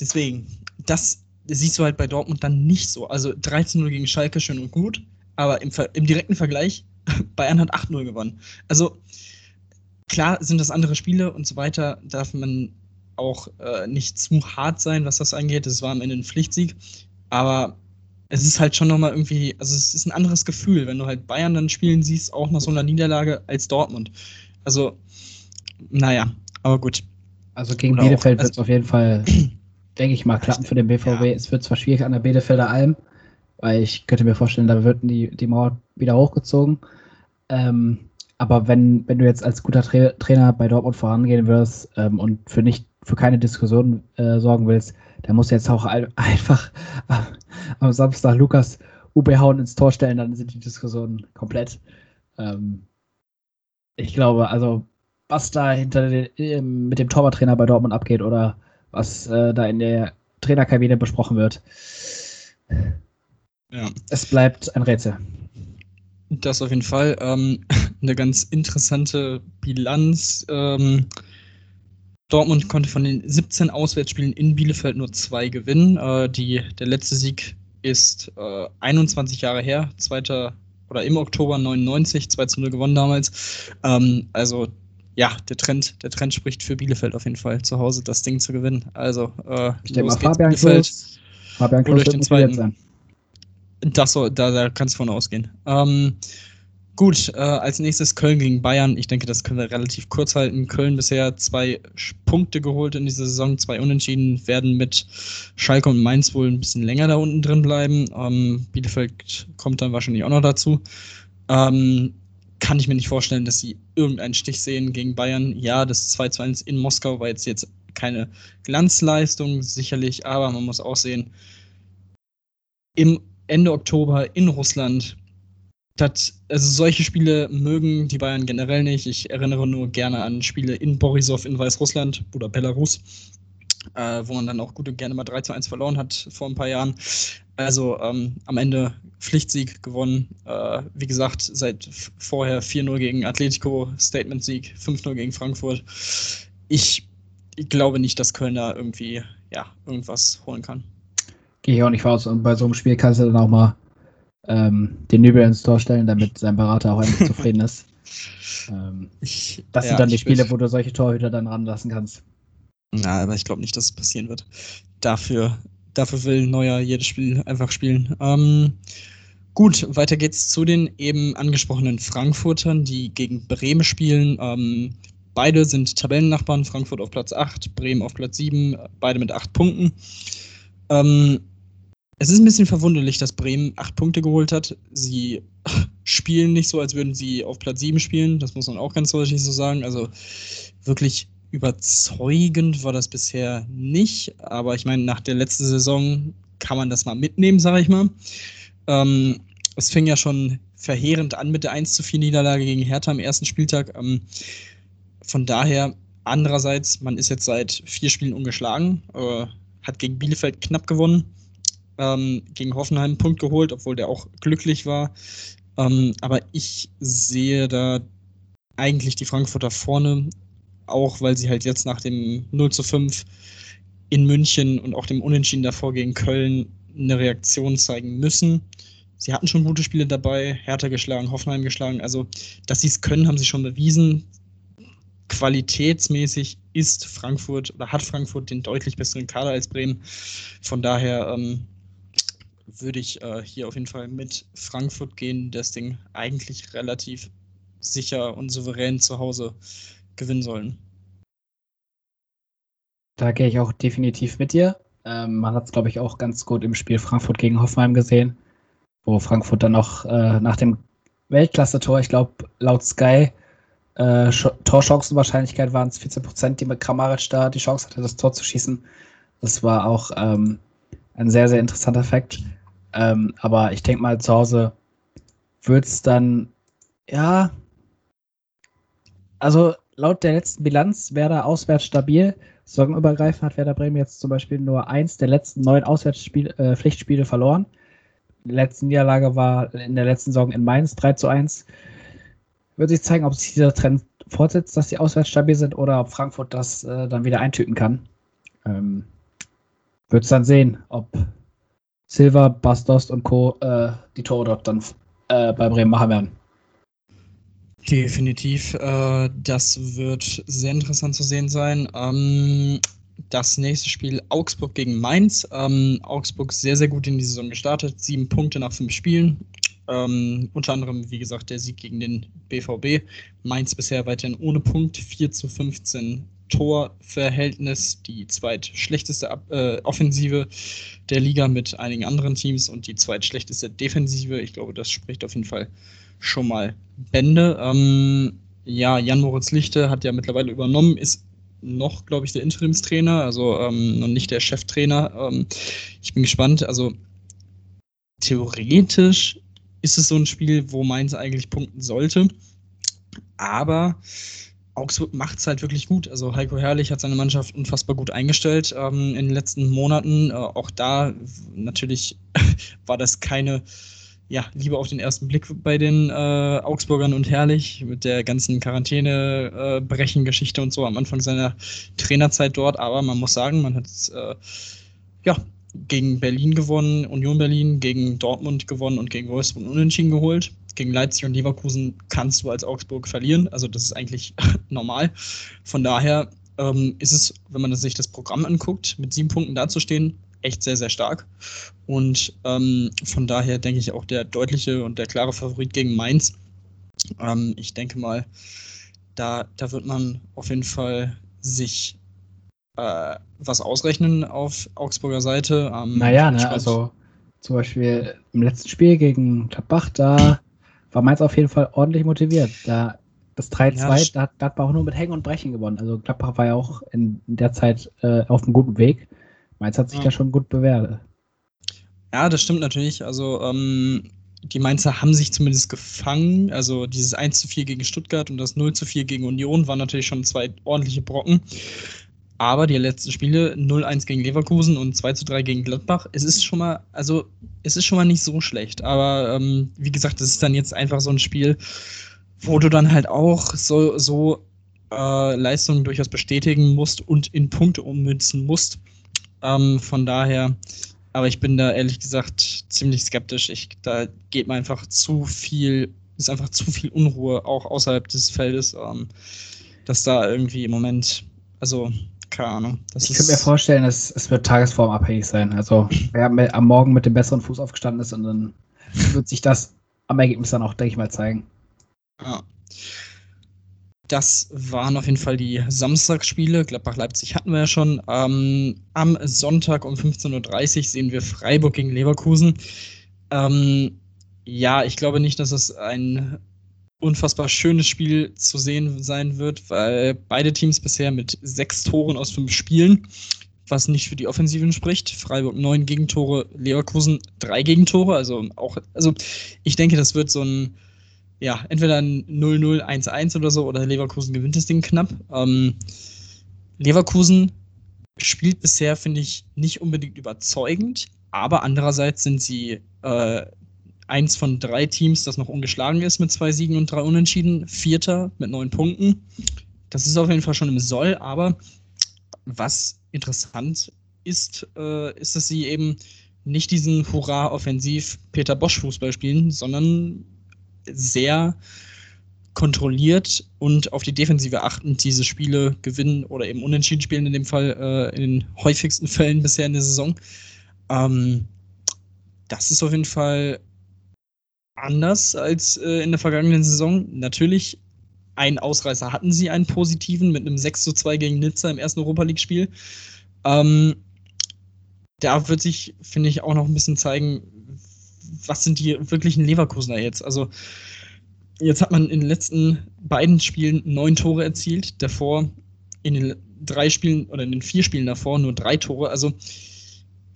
[SPEAKER 2] Deswegen, das siehst du halt bei Dortmund dann nicht so. Also 13-0 gegen Schalke, schön und gut, aber im, im direkten Vergleich, Bayern hat 8-0 gewonnen. Also klar sind das andere Spiele und so weiter, darf man auch äh, nicht zu hart sein, was das angeht. Es war am Ende ein Pflichtsieg, aber es ist halt schon nochmal irgendwie, also es ist ein anderes Gefühl, wenn du halt Bayern dann spielen siehst, auch nach so einer Niederlage als Dortmund. Also, naja, aber gut.
[SPEAKER 1] Also gegen
[SPEAKER 2] Oder
[SPEAKER 1] Bielefeld wird es
[SPEAKER 2] also-
[SPEAKER 1] auf jeden Fall, denke ich mal, klappen für den BVB.
[SPEAKER 2] Ja.
[SPEAKER 1] Es wird zwar schwierig an der Bielefelder Alm, weil ich könnte mir vorstellen, da wird die, die Mauer wieder hochgezogen. Ähm, aber wenn, wenn du jetzt als guter Tra Trainer bei Dortmund vorangehen wirst ähm, und für nicht für keine Diskussion äh, sorgen willst, dann musst du jetzt auch ein, einfach am Samstag Lukas Ubehauen ins Tor stellen, dann sind die Diskussionen komplett. Ähm, ich glaube, also was da hinter den, mit dem Torwarttrainer bei Dortmund abgeht oder was äh, da in der Trainerkabine besprochen wird,
[SPEAKER 2] Ja.
[SPEAKER 1] es bleibt ein Rätsel.
[SPEAKER 2] Das auf jeden Fall. Ähm, eine ganz interessante Bilanz. Ähm, Dortmund konnte von den 17 Auswärtsspielen in Bielefeld nur zwei gewinnen. Äh, die, der letzte Sieg ist äh, 21 Jahre her, zweiter oder im Oktober 99, 2 zu 0 gewonnen damals. Ähm, also ja, der Trend, der Trend spricht für Bielefeld auf jeden Fall, zu Hause das Ding zu gewinnen. Also äh,
[SPEAKER 1] Ich denke mal, Fabian
[SPEAKER 2] Bielefeld.
[SPEAKER 1] Klos, Fabian
[SPEAKER 2] euch
[SPEAKER 1] wird
[SPEAKER 2] den zweiten.
[SPEAKER 1] sein.
[SPEAKER 2] Das soll, da, da kannst du von ausgehen. Ähm, gut, äh, als nächstes Köln gegen Bayern. Ich denke, das können wir relativ kurz halten. Köln bisher zwei Punkte geholt in dieser Saison, zwei Unentschieden, werden mit Schalke und Mainz wohl ein bisschen länger da unten drin bleiben. Ähm, Bielefeld kommt dann wahrscheinlich auch noch dazu. Ähm, kann ich mir nicht vorstellen, dass sie irgendeinen Stich sehen gegen Bayern. Ja, das 2 zu 1 in Moskau war jetzt, jetzt keine Glanzleistung, sicherlich, aber man muss auch sehen, im Ende Oktober in Russland. Das, also solche Spiele mögen die Bayern generell nicht. Ich erinnere nur gerne an Spiele in Borisov in Weißrussland oder Belarus, äh, wo man dann auch gut und gerne mal 3 zu 1 verloren hat vor ein paar Jahren. Also ähm, am Ende Pflichtsieg gewonnen. Äh, wie gesagt, seit vorher 4-0 gegen Atletico, Statement-Sieg, 5-0 gegen Frankfurt. Ich, ich glaube nicht, dass Köln da irgendwie ja, irgendwas holen kann.
[SPEAKER 1] Gehe ich auch nicht raus. Und bei so einem Spiel kannst du dann auch mal ähm, den Nübel ins Tor stellen, damit sein Berater auch endlich zufrieden ist. Ähm,
[SPEAKER 2] Ich,
[SPEAKER 1] das
[SPEAKER 2] ja,
[SPEAKER 1] sind dann die Spiele, wo du solche Torhüter dann ranlassen kannst.
[SPEAKER 2] Na, aber ich glaube nicht, dass es passieren wird. Dafür, dafür will Neuer jedes Spiel einfach spielen. Ähm, gut, weiter geht's zu den eben angesprochenen Frankfurtern, die gegen Bremen spielen. Ähm, beide sind Tabellennachbarn, Frankfurt auf Platz 8, Bremen auf Platz 7, beide mit 8 Punkten. Ähm, es ist ein bisschen verwunderlich, dass Bremen 8 Punkte geholt hat. Sie spielen nicht so, als würden sie auf Platz 7 spielen. Das muss man auch ganz deutlich so sagen. Also wirklich überzeugend war das bisher nicht. Aber ich meine, nach der letzten Saison kann man das mal mitnehmen, sage ich mal. Ähm, es fing ja schon verheerend an mit der 1 zu 4 Niederlage gegen Hertha am ersten Spieltag. Ähm, von daher, andererseits, man ist jetzt seit vier Spielen ungeschlagen, äh, hat gegen Bielefeld knapp gewonnen, ähm, gegen Hoffenheim einen Punkt geholt, obwohl der auch glücklich war. Ähm, aber ich sehe da eigentlich die Frankfurter vorne, auch weil sie halt jetzt nach dem 0 zu 5 in München und auch dem Unentschieden davor gegen Köln eine Reaktion zeigen müssen. Sie hatten schon gute Spiele dabei, Hertha geschlagen, Hoffenheim geschlagen. Also, dass sie es können, haben sie schon bewiesen. Qualitätsmäßig ist Frankfurt oder hat Frankfurt den deutlich besseren Kader als Bremen. Von daher ähm, würde ich äh, hier auf jeden Fall mit Frankfurt gehen, das Ding eigentlich relativ sicher und souverän zu Hause gewinnen sollen.
[SPEAKER 1] Da gehe ich auch definitiv mit dir. Ähm, man hat es, glaube ich, auch ganz gut im Spiel Frankfurt gegen Hoffenheim gesehen, wo Frankfurt dann noch äh, nach dem Weltklasse-Tor, ich glaube, laut Sky, äh, Torchancenwahrscheinlichkeit waren es 14 Prozent, die mit Kramaric da die Chance hatte, das Tor zu schießen. Das war auch ähm, ein sehr, sehr interessanter Fakt. Ähm, aber ich denke mal, zu Hause wird es dann, ja, also laut der letzten Bilanz da auswärts stabil. Saisonübergreifend hat Werder Bremen jetzt zum Beispiel nur eins der letzten neun Auswärtspflichtspiele äh, verloren. Die letzte Niederlage war in der letzten Saison in Mainz 3 zu 1. Wird sich zeigen, ob sich dieser Trend fortsetzt, dass sie auswärts stabil sind oder ob Frankfurt das äh, dann wieder eintüten kann. Ähm, Wird es dann sehen, ob Silva, Bastos und Co. Äh, die Tore dort dann äh, bei Bremen machen werden.
[SPEAKER 2] Definitiv. Äh, das wird sehr interessant zu sehen sein. Ähm, das nächste Spiel Augsburg gegen Mainz. Ähm, Augsburg sehr, sehr gut in die Saison gestartet. Sieben Punkte nach fünf Spielen. Ähm, unter anderem, wie gesagt, der Sieg gegen den BVB. Mainz bisher weiterhin ohne Punkt. 4 zu 15 Torverhältnis. Die zweitschlechteste äh, Offensive der Liga mit einigen anderen Teams und die zweitschlechteste Defensive. Ich glaube, das spricht auf jeden Fall schon mal Bände. Ähm, ja, Jan Moritz Lichte hat ja mittlerweile übernommen, ist noch, glaube ich, der Interimstrainer, also ähm, noch nicht der Cheftrainer. Ähm, ich bin gespannt. Also theoretisch ist es so ein Spiel, wo Mainz eigentlich punkten sollte. Aber Augsburg macht es halt wirklich gut. Also Heiko Herrlich hat seine Mannschaft unfassbar gut eingestellt ähm, in den letzten Monaten. Äh, auch da natürlich war das keine ja, Liebe auf den ersten Blick bei den äh, Augsburgern und herrlich mit der ganzen Quarantäne-Brechen-Geschichte äh, und so am Anfang seiner Trainerzeit dort. Aber man muss sagen, man hat äh, ja, gegen Berlin gewonnen, Union Berlin, gegen Dortmund gewonnen und gegen Wolfsburg unentschieden geholt. Gegen Leipzig und Leverkusen kannst du als Augsburg verlieren. Also das ist eigentlich normal. Von daher ähm, ist es, wenn man sich das Programm anguckt, mit sieben Punkten dazustehen, echt sehr, sehr stark. Und ähm, von daher denke ich auch der deutliche und der klare Favorit gegen Mainz. Ähm, ich denke mal, da, da wird man auf jeden Fall sich äh, was ausrechnen auf Augsburger Seite.
[SPEAKER 1] Ähm, naja, ne, also zum Beispiel im letzten Spiel gegen Gladbach, da war Mainz auf jeden Fall ordentlich motiviert. Da das 3-2, ja, da, da hat man auch nur mit Hängen und Brechen gewonnen. Also Gladbach war ja auch in der Zeit äh, auf einem guten Weg. Mainz hat sich ja. da schon gut bewährt.
[SPEAKER 2] Ja, das stimmt natürlich. Also ähm, die Mainzer haben sich zumindest gefangen. Also dieses 1 zu 4 gegen Stuttgart und das 0 zu 4 gegen Union waren natürlich schon zwei ordentliche Brocken. Aber die letzten Spiele 0-1 gegen Leverkusen und 2 zu 3 gegen Gladbach, es ist schon mal, also es ist schon mal nicht so schlecht. Aber ähm, wie gesagt, es ist dann jetzt einfach so ein Spiel, wo du dann halt auch so, so äh, Leistungen durchaus bestätigen musst und in Punkte ummünzen musst. Ähm, von daher, aber ich bin da ehrlich gesagt ziemlich skeptisch. Ich, da geht mir einfach zu viel, ist einfach zu viel Unruhe auch außerhalb des Feldes, ähm, dass da irgendwie im Moment, also keine Ahnung.
[SPEAKER 1] ich könnte mir vorstellen, es, es wird tagesformabhängig sein. Also wer am Morgen mit dem besseren Fuß aufgestanden ist und dann wird sich das am Ergebnis dann auch, denke ich mal, zeigen.
[SPEAKER 2] Ja. Das waren auf jeden Fall die Samstagsspiele. Gladbach-Leipzig hatten wir ja schon. Ähm, am Sonntag um 15.30 Uhr sehen wir Freiburg gegen Leverkusen. Ähm, ja, ich glaube nicht, dass es ein unfassbar schönes Spiel zu sehen sein wird, weil beide Teams bisher mit sechs Toren aus fünf Spielen, was nicht für die Offensiven spricht. Freiburg neun Gegentore, Leverkusen drei Gegentore. Also auch, also ich denke, das wird so ein ja, entweder ein 0-0, 1-1 oder so, oder Leverkusen gewinnt das Ding knapp. Ähm, Leverkusen spielt bisher, finde ich, nicht unbedingt überzeugend, aber andererseits sind sie äh, eins von drei Teams, das noch ungeschlagen ist mit zwei Siegen und drei Unentschieden, Vierter mit neun Punkten. Das ist auf jeden Fall schon im Soll, aber was interessant ist, äh, ist, dass sie eben nicht diesen Hurra-Offensiv Peter Bosch-Fußball spielen, sondern sehr kontrolliert und auf die Defensive achtend diese Spiele gewinnen oder eben unentschieden spielen, in dem Fall äh, in den häufigsten Fällen bisher in der Saison. Ähm, das ist auf jeden Fall anders als äh, in der vergangenen Saison. Natürlich, einen Ausreißer hatten sie, einen positiven, mit einem 6 zu 2 gegen Nizza im ersten Europa League-Spiel. Ähm, da wird sich, finde ich, auch noch ein bisschen zeigen, was sind die wirklichen Leverkusener jetzt. Also, jetzt hat man in den letzten beiden Spielen neun Tore erzielt, davor in den drei Spielen oder in den vier Spielen davor nur drei Tore. Also,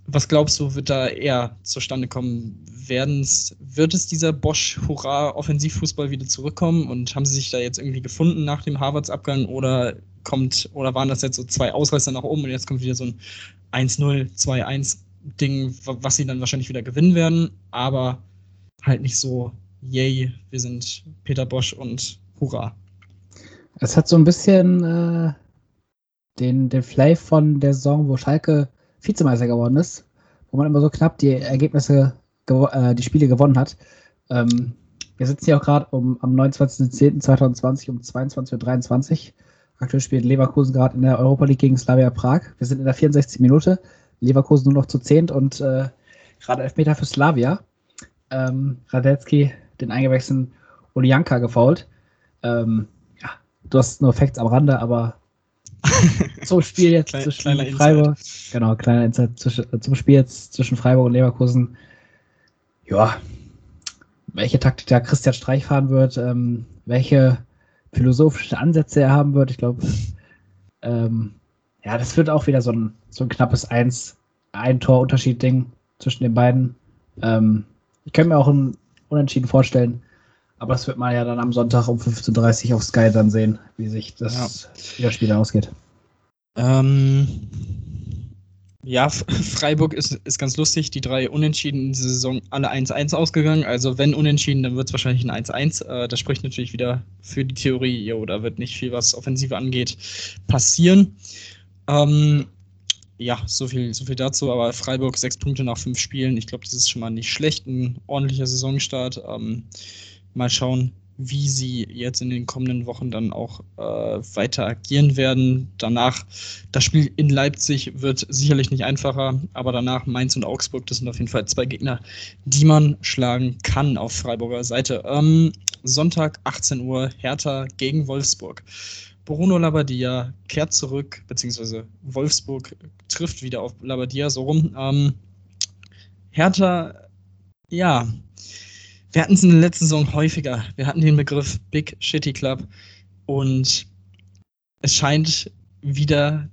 [SPEAKER 2] was glaubst du, wird da eher zustande kommen? Werden's, wird es dieser Bosch-Hurra-Offensivfußball wieder zurückkommen und haben sie sich da jetzt irgendwie gefunden nach dem Harvards-Abgang oder kommt, oder waren das jetzt so zwei Ausreißer nach oben und jetzt kommt wieder so ein 1-0, 2-1 Ding, was sie dann wahrscheinlich wieder gewinnen werden, aber halt nicht so, yay, wir sind Peter Bosch und Hurra.
[SPEAKER 1] Es hat so ein bisschen äh, den, den Flav von der Saison, wo Schalke Vizemeister geworden ist, wo man immer so knapp die Ergebnisse, äh, die Spiele gewonnen hat. Ähm, wir sitzen hier auch gerade um, am 29.10.2020 um 22.23 Uhr. Aktuell spielt Leverkusen gerade in der Europa League gegen Slavia Prag. Wir sind in der 64. Minute. Leverkusen nur noch zu zehnt und äh, gerade Elfmeter für Slavia. Ähm, Radetzky den eingewechselten Olianka gefault. Ähm, ja, du hast nur Facts am Rande, aber zum Spiel jetzt Klein, zwischen Freiburg. Insight. Genau, kleiner Insight zwischen, zum Spiel jetzt zwischen Freiburg und Leverkusen. Ja, welche Taktik da Christian Streich fahren wird, ähm, welche philosophischen Ansätze er haben wird. Ich glaube, ähm, ja, das wird auch wieder so ein, so ein knappes Eins, ein Tor-Unterschied-Ding zwischen den beiden. Ähm, ich könnte mir auch ein Unentschieden vorstellen. Aber das wird man ja dann am Sonntag um 15.30 Uhr auf Sky dann sehen, wie sich das ja. Spiel ausgeht.
[SPEAKER 2] Ähm, ja, Freiburg ist, ist ganz lustig. Die drei Unentschieden in dieser Saison alle 1-1 ausgegangen. Also wenn Unentschieden, dann wird es wahrscheinlich ein 1-1. Äh, das spricht natürlich wieder für die Theorie, jo, da wird nicht viel, was Offensive angeht, passieren. Ähm, ja, so viel, so viel dazu. Aber Freiburg sechs Punkte nach fünf Spielen. Ich glaube, das ist schon mal nicht schlecht. Ein ordentlicher Saisonstart. Ähm, mal schauen, wie sie jetzt in den kommenden Wochen dann auch äh, weiter agieren werden. Danach, das Spiel in Leipzig wird sicherlich nicht einfacher, aber danach Mainz und Augsburg, das sind auf jeden Fall zwei Gegner, die man schlagen kann auf Freiburger Seite. Ähm, Sonntag 18 Uhr Hertha gegen Wolfsburg. Bruno Labbadia kehrt zurück, beziehungsweise Wolfsburg trifft wieder auf Labbadia, so rum. Ähm, Hertha, ja, wir hatten es in der letzten Saison häufiger. Wir hatten den Begriff Big Shitty Club und es scheint wieder,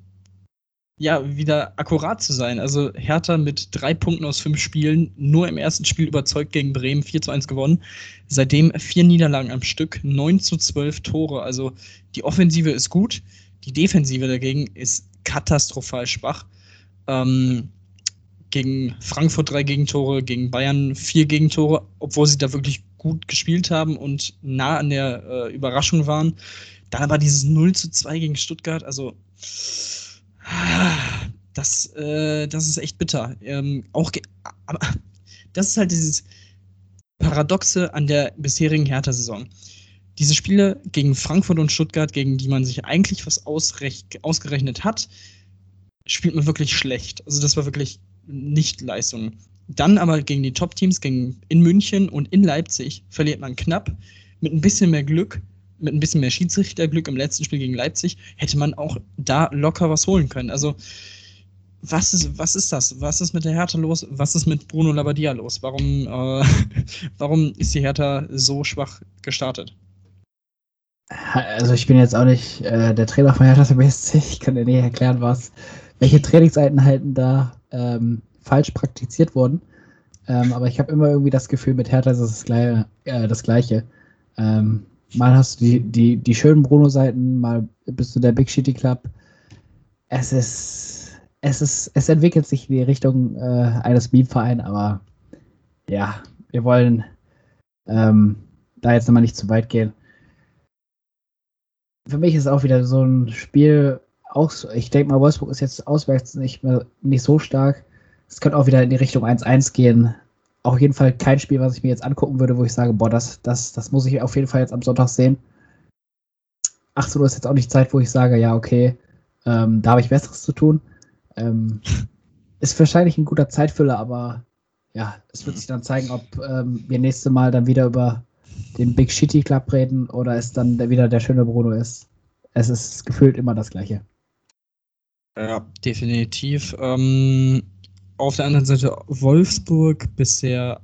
[SPEAKER 2] ja, wieder akkurat zu sein. Also Hertha mit drei Punkten aus fünf Spielen, nur im ersten Spiel überzeugt gegen Bremen, 4 zu 1 gewonnen. Seitdem vier Niederlagen am Stück, 9 zu 12 Tore. Also die Offensive ist gut, die Defensive dagegen ist katastrophal schwach. Ähm, gegen Frankfurt drei Gegentore, gegen Bayern vier Gegentore, obwohl sie da wirklich gut gespielt haben und nah an der äh, Überraschung waren. Dann aber dieses 0 zu 2 gegen Stuttgart, also das, äh, das ist echt bitter. Ähm, auch aber das ist halt dieses Paradoxe an der bisherigen Hertha-Saison. Diese Spiele gegen Frankfurt und Stuttgart, gegen die man sich eigentlich was ausgerechnet hat, spielt man wirklich schlecht. Also das war wirklich nicht-Leistungen. Dann aber gegen die Top-Teams, gegen in München und in Leipzig, verliert man knapp. Mit ein bisschen mehr Glück, mit ein bisschen mehr Schiedsrichterglück im letzten Spiel gegen Leipzig, hätte man auch da locker was holen können. Also, was ist, was ist das? Was ist mit der Hertha los? Was ist mit Bruno Labbadia los? Warum, äh, warum ist die Hertha so schwach gestartet?
[SPEAKER 1] Also ich bin jetzt auch nicht äh, der Trainer von Hertha BSC. Ich kann dir nicht erklären, was, welche Trainingseinheiten da ähm, falsch praktiziert wurden. Ähm, aber ich habe immer irgendwie das Gefühl, mit Hertha ist es das, Gleiche. Äh, das Gleiche. Ähm, mal hast du die, die, die schönen Bruno-Seiten, mal bist du der Big Shitty Club. Es ist, es ist, es entwickelt sich in die Richtung äh, eines Meme-Vereins, aber ja, wir wollen ähm, da jetzt nochmal nicht zu weit gehen. Für mich ist auch wieder so ein Spiel, auch, ich denke mal, Wolfsburg ist jetzt auswärts nicht mehr nicht so stark. Es könnte auch wieder in die Richtung 1-1 gehen. Auf jeden Fall kein Spiel, was ich mir jetzt angucken würde, wo ich sage, boah, das, das, das muss ich auf jeden Fall jetzt am Sonntag sehen. 18 Uhr ist jetzt auch nicht Zeit, wo ich sage, ja, okay, ähm, da habe ich Besseres zu tun. Ähm, ist wahrscheinlich ein guter Zeitfüller, aber ja, es wird sich dann zeigen, ob ähm, wir nächste Mal dann wieder über den Big Shitty Club reden oder es dann der, wieder der schöne Bruno ist. Es ist gefühlt immer das Gleiche.
[SPEAKER 2] Ja, definitiv. Ähm, auf der anderen Seite Wolfsburg bisher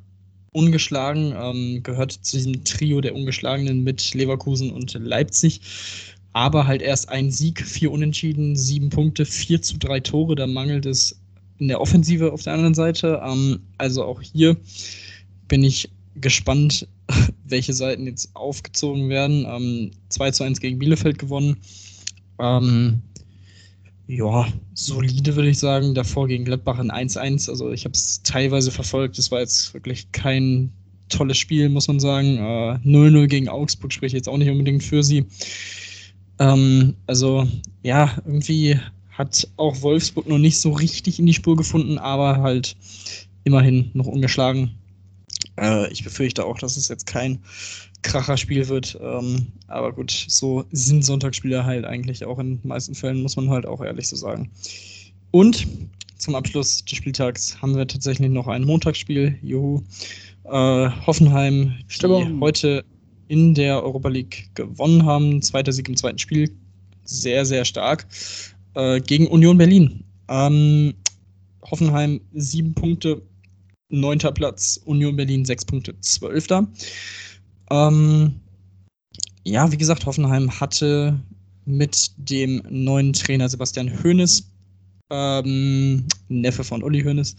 [SPEAKER 2] ungeschlagen, ähm, gehört zu diesem Trio der Ungeschlagenen mit Leverkusen und Leipzig. Aber halt erst ein Sieg, vier Unentschieden, sieben Punkte, vier zu drei Tore. Da mangelt es in der Offensive auf der anderen Seite. Ähm, also auch hier bin ich gespannt, welche Seiten jetzt aufgezogen werden. Ähm, 2 zu 1 gegen Bielefeld gewonnen. Ähm, ja, solide würde ich sagen. Davor gegen Gladbach ein 1-1. Also ich habe es teilweise verfolgt. Das war jetzt wirklich kein tolles Spiel, muss man sagen. 0-0 äh, gegen Augsburg spricht jetzt auch nicht unbedingt für sie. Ähm, also ja, irgendwie hat auch Wolfsburg noch nicht so richtig in die Spur gefunden, aber halt immerhin noch ungeschlagen. Äh, ich befürchte auch, dass es jetzt kein Kracherspiel wird. Ähm, aber gut, so sind Sonntagsspiele halt eigentlich auch in den meisten Fällen, muss man halt auch ehrlich so sagen. Und zum Abschluss des Spieltags haben wir tatsächlich noch ein Montagsspiel. Juhu. Äh, Hoffenheim,
[SPEAKER 1] Stimmung.
[SPEAKER 2] die heute in der Europa League gewonnen haben. Zweiter Sieg im zweiten Spiel. Sehr, sehr stark. Äh, gegen Union Berlin. Ähm, Hoffenheim sieben Punkte, neunter Platz. Union Berlin sechs Punkte, zwölfter. Ähm, ja, wie gesagt, Hoffenheim hatte mit dem neuen Trainer Sebastian Hoeneß, ähm, Neffe von Uli Hoeneß,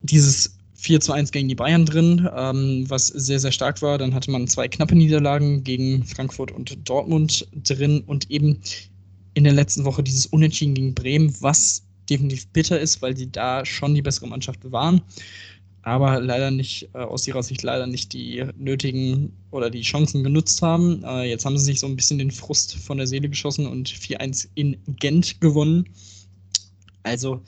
[SPEAKER 2] dieses 4 zu 1 gegen die Bayern drin, ähm, was sehr, sehr stark war. Dann hatte man zwei knappe Niederlagen gegen Frankfurt und Dortmund drin und eben in der letzten Woche dieses Unentschieden gegen Bremen, was definitiv bitter ist, weil die da schon die bessere Mannschaft waren aber leider nicht, äh, aus ihrer Sicht leider nicht die nötigen oder die Chancen genutzt haben. Äh, jetzt haben sie sich so ein bisschen den Frust von der Seele geschossen und 4-1 in Gent gewonnen. Also,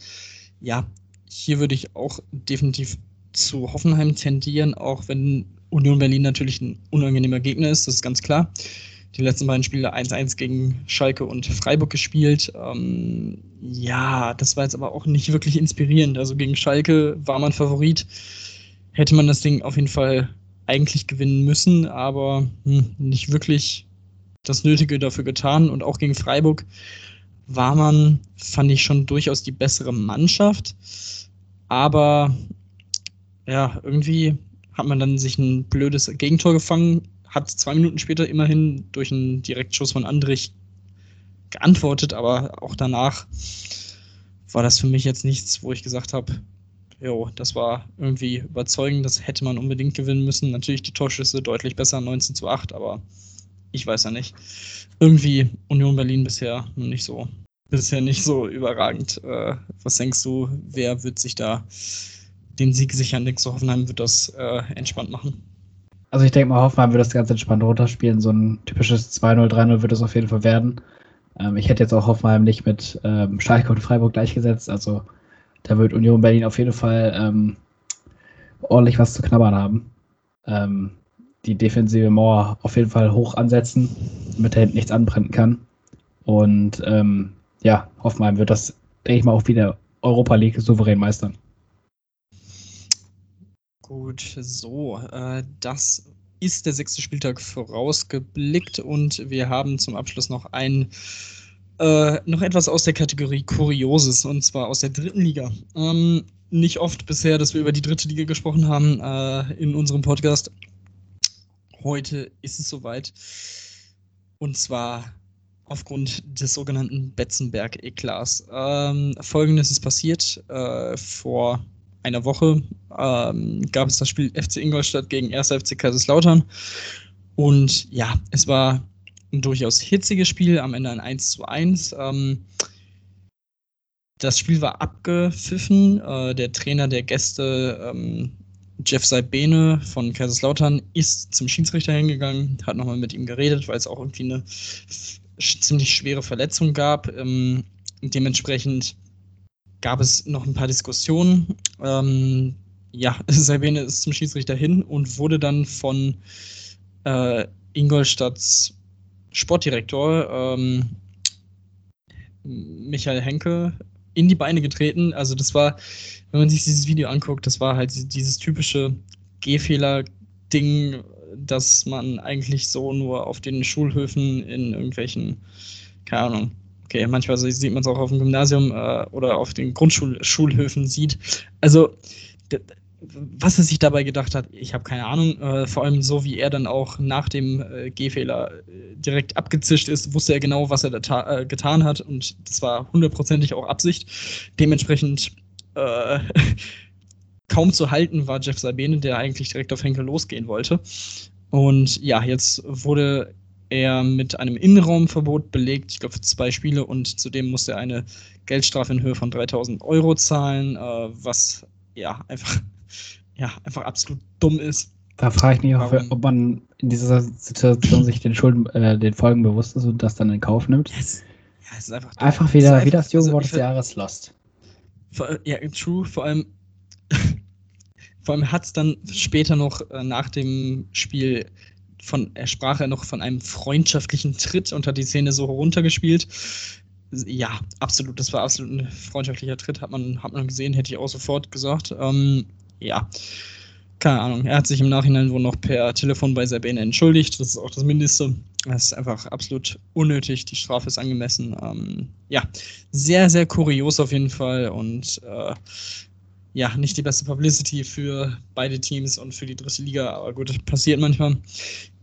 [SPEAKER 2] ja, hier würde ich auch definitiv zu Hoffenheim tendieren, auch wenn Union Berlin natürlich ein unangenehmer Gegner ist, das ist ganz klar die letzten beiden Spiele 1-1 gegen Schalke und Freiburg gespielt. Ähm, ja, das war jetzt aber auch nicht wirklich inspirierend. Also gegen Schalke war man Favorit. Hätte man das Ding auf jeden Fall eigentlich gewinnen müssen, aber hm, nicht wirklich das Nötige dafür getan. Und auch gegen Freiburg war man, fand ich schon durchaus die bessere Mannschaft. Aber ja, irgendwie hat man dann sich ein blödes Gegentor gefangen hat zwei Minuten später immerhin durch einen Direktschuss von Andrich geantwortet, aber auch danach war das für mich jetzt nichts, wo ich gesagt habe, jo, das war irgendwie überzeugend, das hätte man unbedingt gewinnen müssen. Natürlich die Torschüsse deutlich besser, 19 zu 8, aber ich weiß ja nicht. Irgendwie Union Berlin bisher nicht so, bisher nicht so überragend. Äh, was denkst du, wer wird sich da den Sieg sichern? Denkst du, Hoffenheim wird das äh, entspannt machen?
[SPEAKER 1] Also ich denke mal, Hoffenheim wird das ganz entspannt runterspielen. So ein typisches 2-0, 3-0 wird es auf jeden Fall werden. Ähm, ich hätte jetzt auch Hoffenheim nicht mit ähm, Schalke und Freiburg gleichgesetzt. Also da wird Union Berlin auf jeden Fall ähm, ordentlich was zu knabbern haben. Ähm, die defensive Mauer auf jeden Fall hoch ansetzen, damit da hinten nichts anbrennen kann. Und ähm, ja, Hoffenheim wird das, denke ich mal, auch wieder Europa League souverän meistern.
[SPEAKER 2] Gut, so, äh, das ist der sechste Spieltag vorausgeblickt und wir haben zum Abschluss noch ein äh, noch etwas aus der Kategorie Kurioses und zwar aus der dritten Liga. Ähm, nicht oft bisher, dass wir über die dritte Liga gesprochen haben äh, in unserem Podcast. Heute ist es soweit. Und zwar aufgrund des sogenannten Betzenberg-Eklats. Ähm, Folgendes ist passiert. Äh, vor einer Woche ähm, gab es das Spiel FC Ingolstadt gegen 1. FC Kaiserslautern. Und ja, es war ein durchaus hitziges Spiel, am Ende ein 1 zu 1. Ähm, das Spiel war abgepfiffen. Äh, der Trainer der Gäste, ähm, Jeff Saibene von Kaiserslautern, ist zum Schiedsrichter hingegangen, hat nochmal mit ihm geredet, weil es auch irgendwie eine ziemlich schwere Verletzung gab. Ähm, dementsprechend gab es noch ein paar Diskussionen. Ähm, ja, Sabine ist zum Schiedsrichter hin und wurde dann von äh, Ingolstadts Sportdirektor ähm, Michael Henke in die Beine getreten. Also das war, wenn man sich dieses Video anguckt, das war halt dieses typische Gehfehler-Ding, das man eigentlich so nur auf den Schulhöfen in irgendwelchen, keine Ahnung, okay, manchmal sieht man es auch auf dem Gymnasium äh, oder auf den Grundschulhöfen sieht. Also was er sich dabei gedacht hat, ich habe keine Ahnung. Äh, vor allem so, wie er dann auch nach dem äh, Gehfehler äh, direkt abgezischt ist, wusste er genau, was er äh, getan hat. Und das war hundertprozentig auch Absicht. Dementsprechend äh, kaum zu halten war Jeff Sabine, der eigentlich direkt auf Henkel losgehen wollte. Und ja, jetzt wurde er mit einem Innenraumverbot belegt, ich glaube für zwei Spiele und zudem musste er eine Geldstrafe in Höhe von 3000 Euro zahlen, äh, was ja einfach ja, einfach absolut dumm ist.
[SPEAKER 1] Da frage ich mich auch, ob man in dieser Situation sich den Schulden, äh, den Folgen bewusst ist und das dann in Kauf nimmt. Yes. Ja, es ist einfach, einfach wieder, einfach, wie das Jugendwort also, des Jahres Lost.
[SPEAKER 2] Vor, ja, true, vor allem, vor allem hat es dann später noch äh, nach dem Spiel von, er sprach ja noch von einem freundschaftlichen Tritt und hat die Szene so runtergespielt. Ja, absolut, das war absolut ein freundschaftlicher Tritt, hat man, hat man gesehen, hätte ich auch sofort gesagt. Ähm, ja, keine Ahnung. Er hat sich im Nachhinein wohl noch per Telefon bei Sabine entschuldigt. Das ist auch das Mindeste. Das ist einfach absolut unnötig. Die Strafe ist angemessen. Ähm, ja, sehr, sehr kurios auf jeden Fall und äh, ja, nicht die beste Publicity für beide Teams und für die dritte Liga, aber gut, passiert manchmal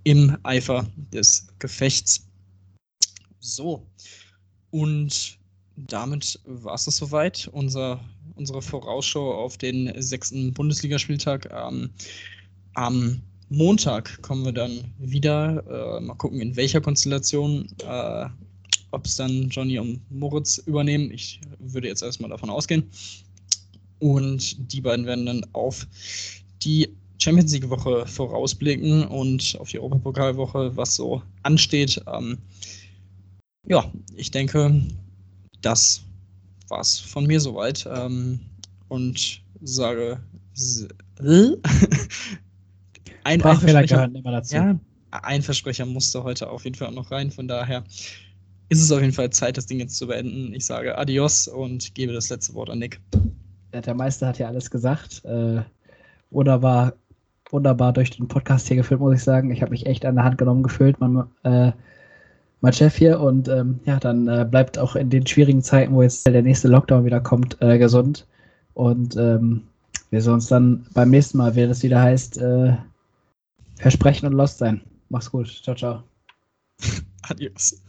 [SPEAKER 2] im Eifer des Gefechts. So. Und damit war es soweit. Unser unsere Vorausschau auf den sechsten Bundesligaspieltag. Ähm, am Montag kommen wir dann wieder. Äh, mal gucken, in welcher Konstellation. Äh, Ob es dann Johnny und Moritz übernehmen. Ich würde jetzt erstmal davon ausgehen. Und die beiden werden dann auf die Champions League-Woche vorausblicken und auf die Europapokalwoche, was so ansteht. Ähm, ja, ich denke, das war's von mir soweit. Ähm, und sage, ein, ein Versprecher, immer dazu. Ja, ein Versprecher musste heute auf jeden Fall auch noch rein. Von daher ist es auf jeden Fall Zeit, das Ding jetzt zu beenden. Ich sage Adios und gebe das letzte Wort an Nick.
[SPEAKER 1] Der Meister hat ja alles gesagt. Äh, wunderbar, wunderbar durch den Podcast hier geführt, muss ich sagen. Ich habe mich echt an der Hand genommen gefühlt. Man, äh, mein Chef hier und ähm, ja, dann äh, bleibt auch in den schwierigen Zeiten, wo jetzt der nächste Lockdown wieder kommt, äh, gesund. Und ähm, wir sehen uns dann beim nächsten Mal, wenn es wieder heißt, äh, Versprechen und Lost sein. Mach's gut. Ciao, ciao.
[SPEAKER 2] Adios.